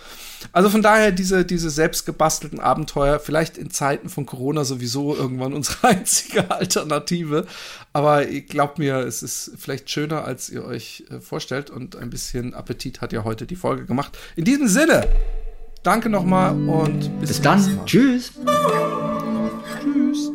Also von daher diese, diese selbstgebastelten Abenteuer, vielleicht in Zeiten von Corona sowieso irgendwann unsere einzige Alternative. Aber glaubt mir, es ist vielleicht schöner, als ihr euch äh, vorstellt und ein bisschen Appetit hat ja heute die Folge gemacht. In diesem Sinne, Danke nochmal und bis, bis dann. Tschüss. Tschüss.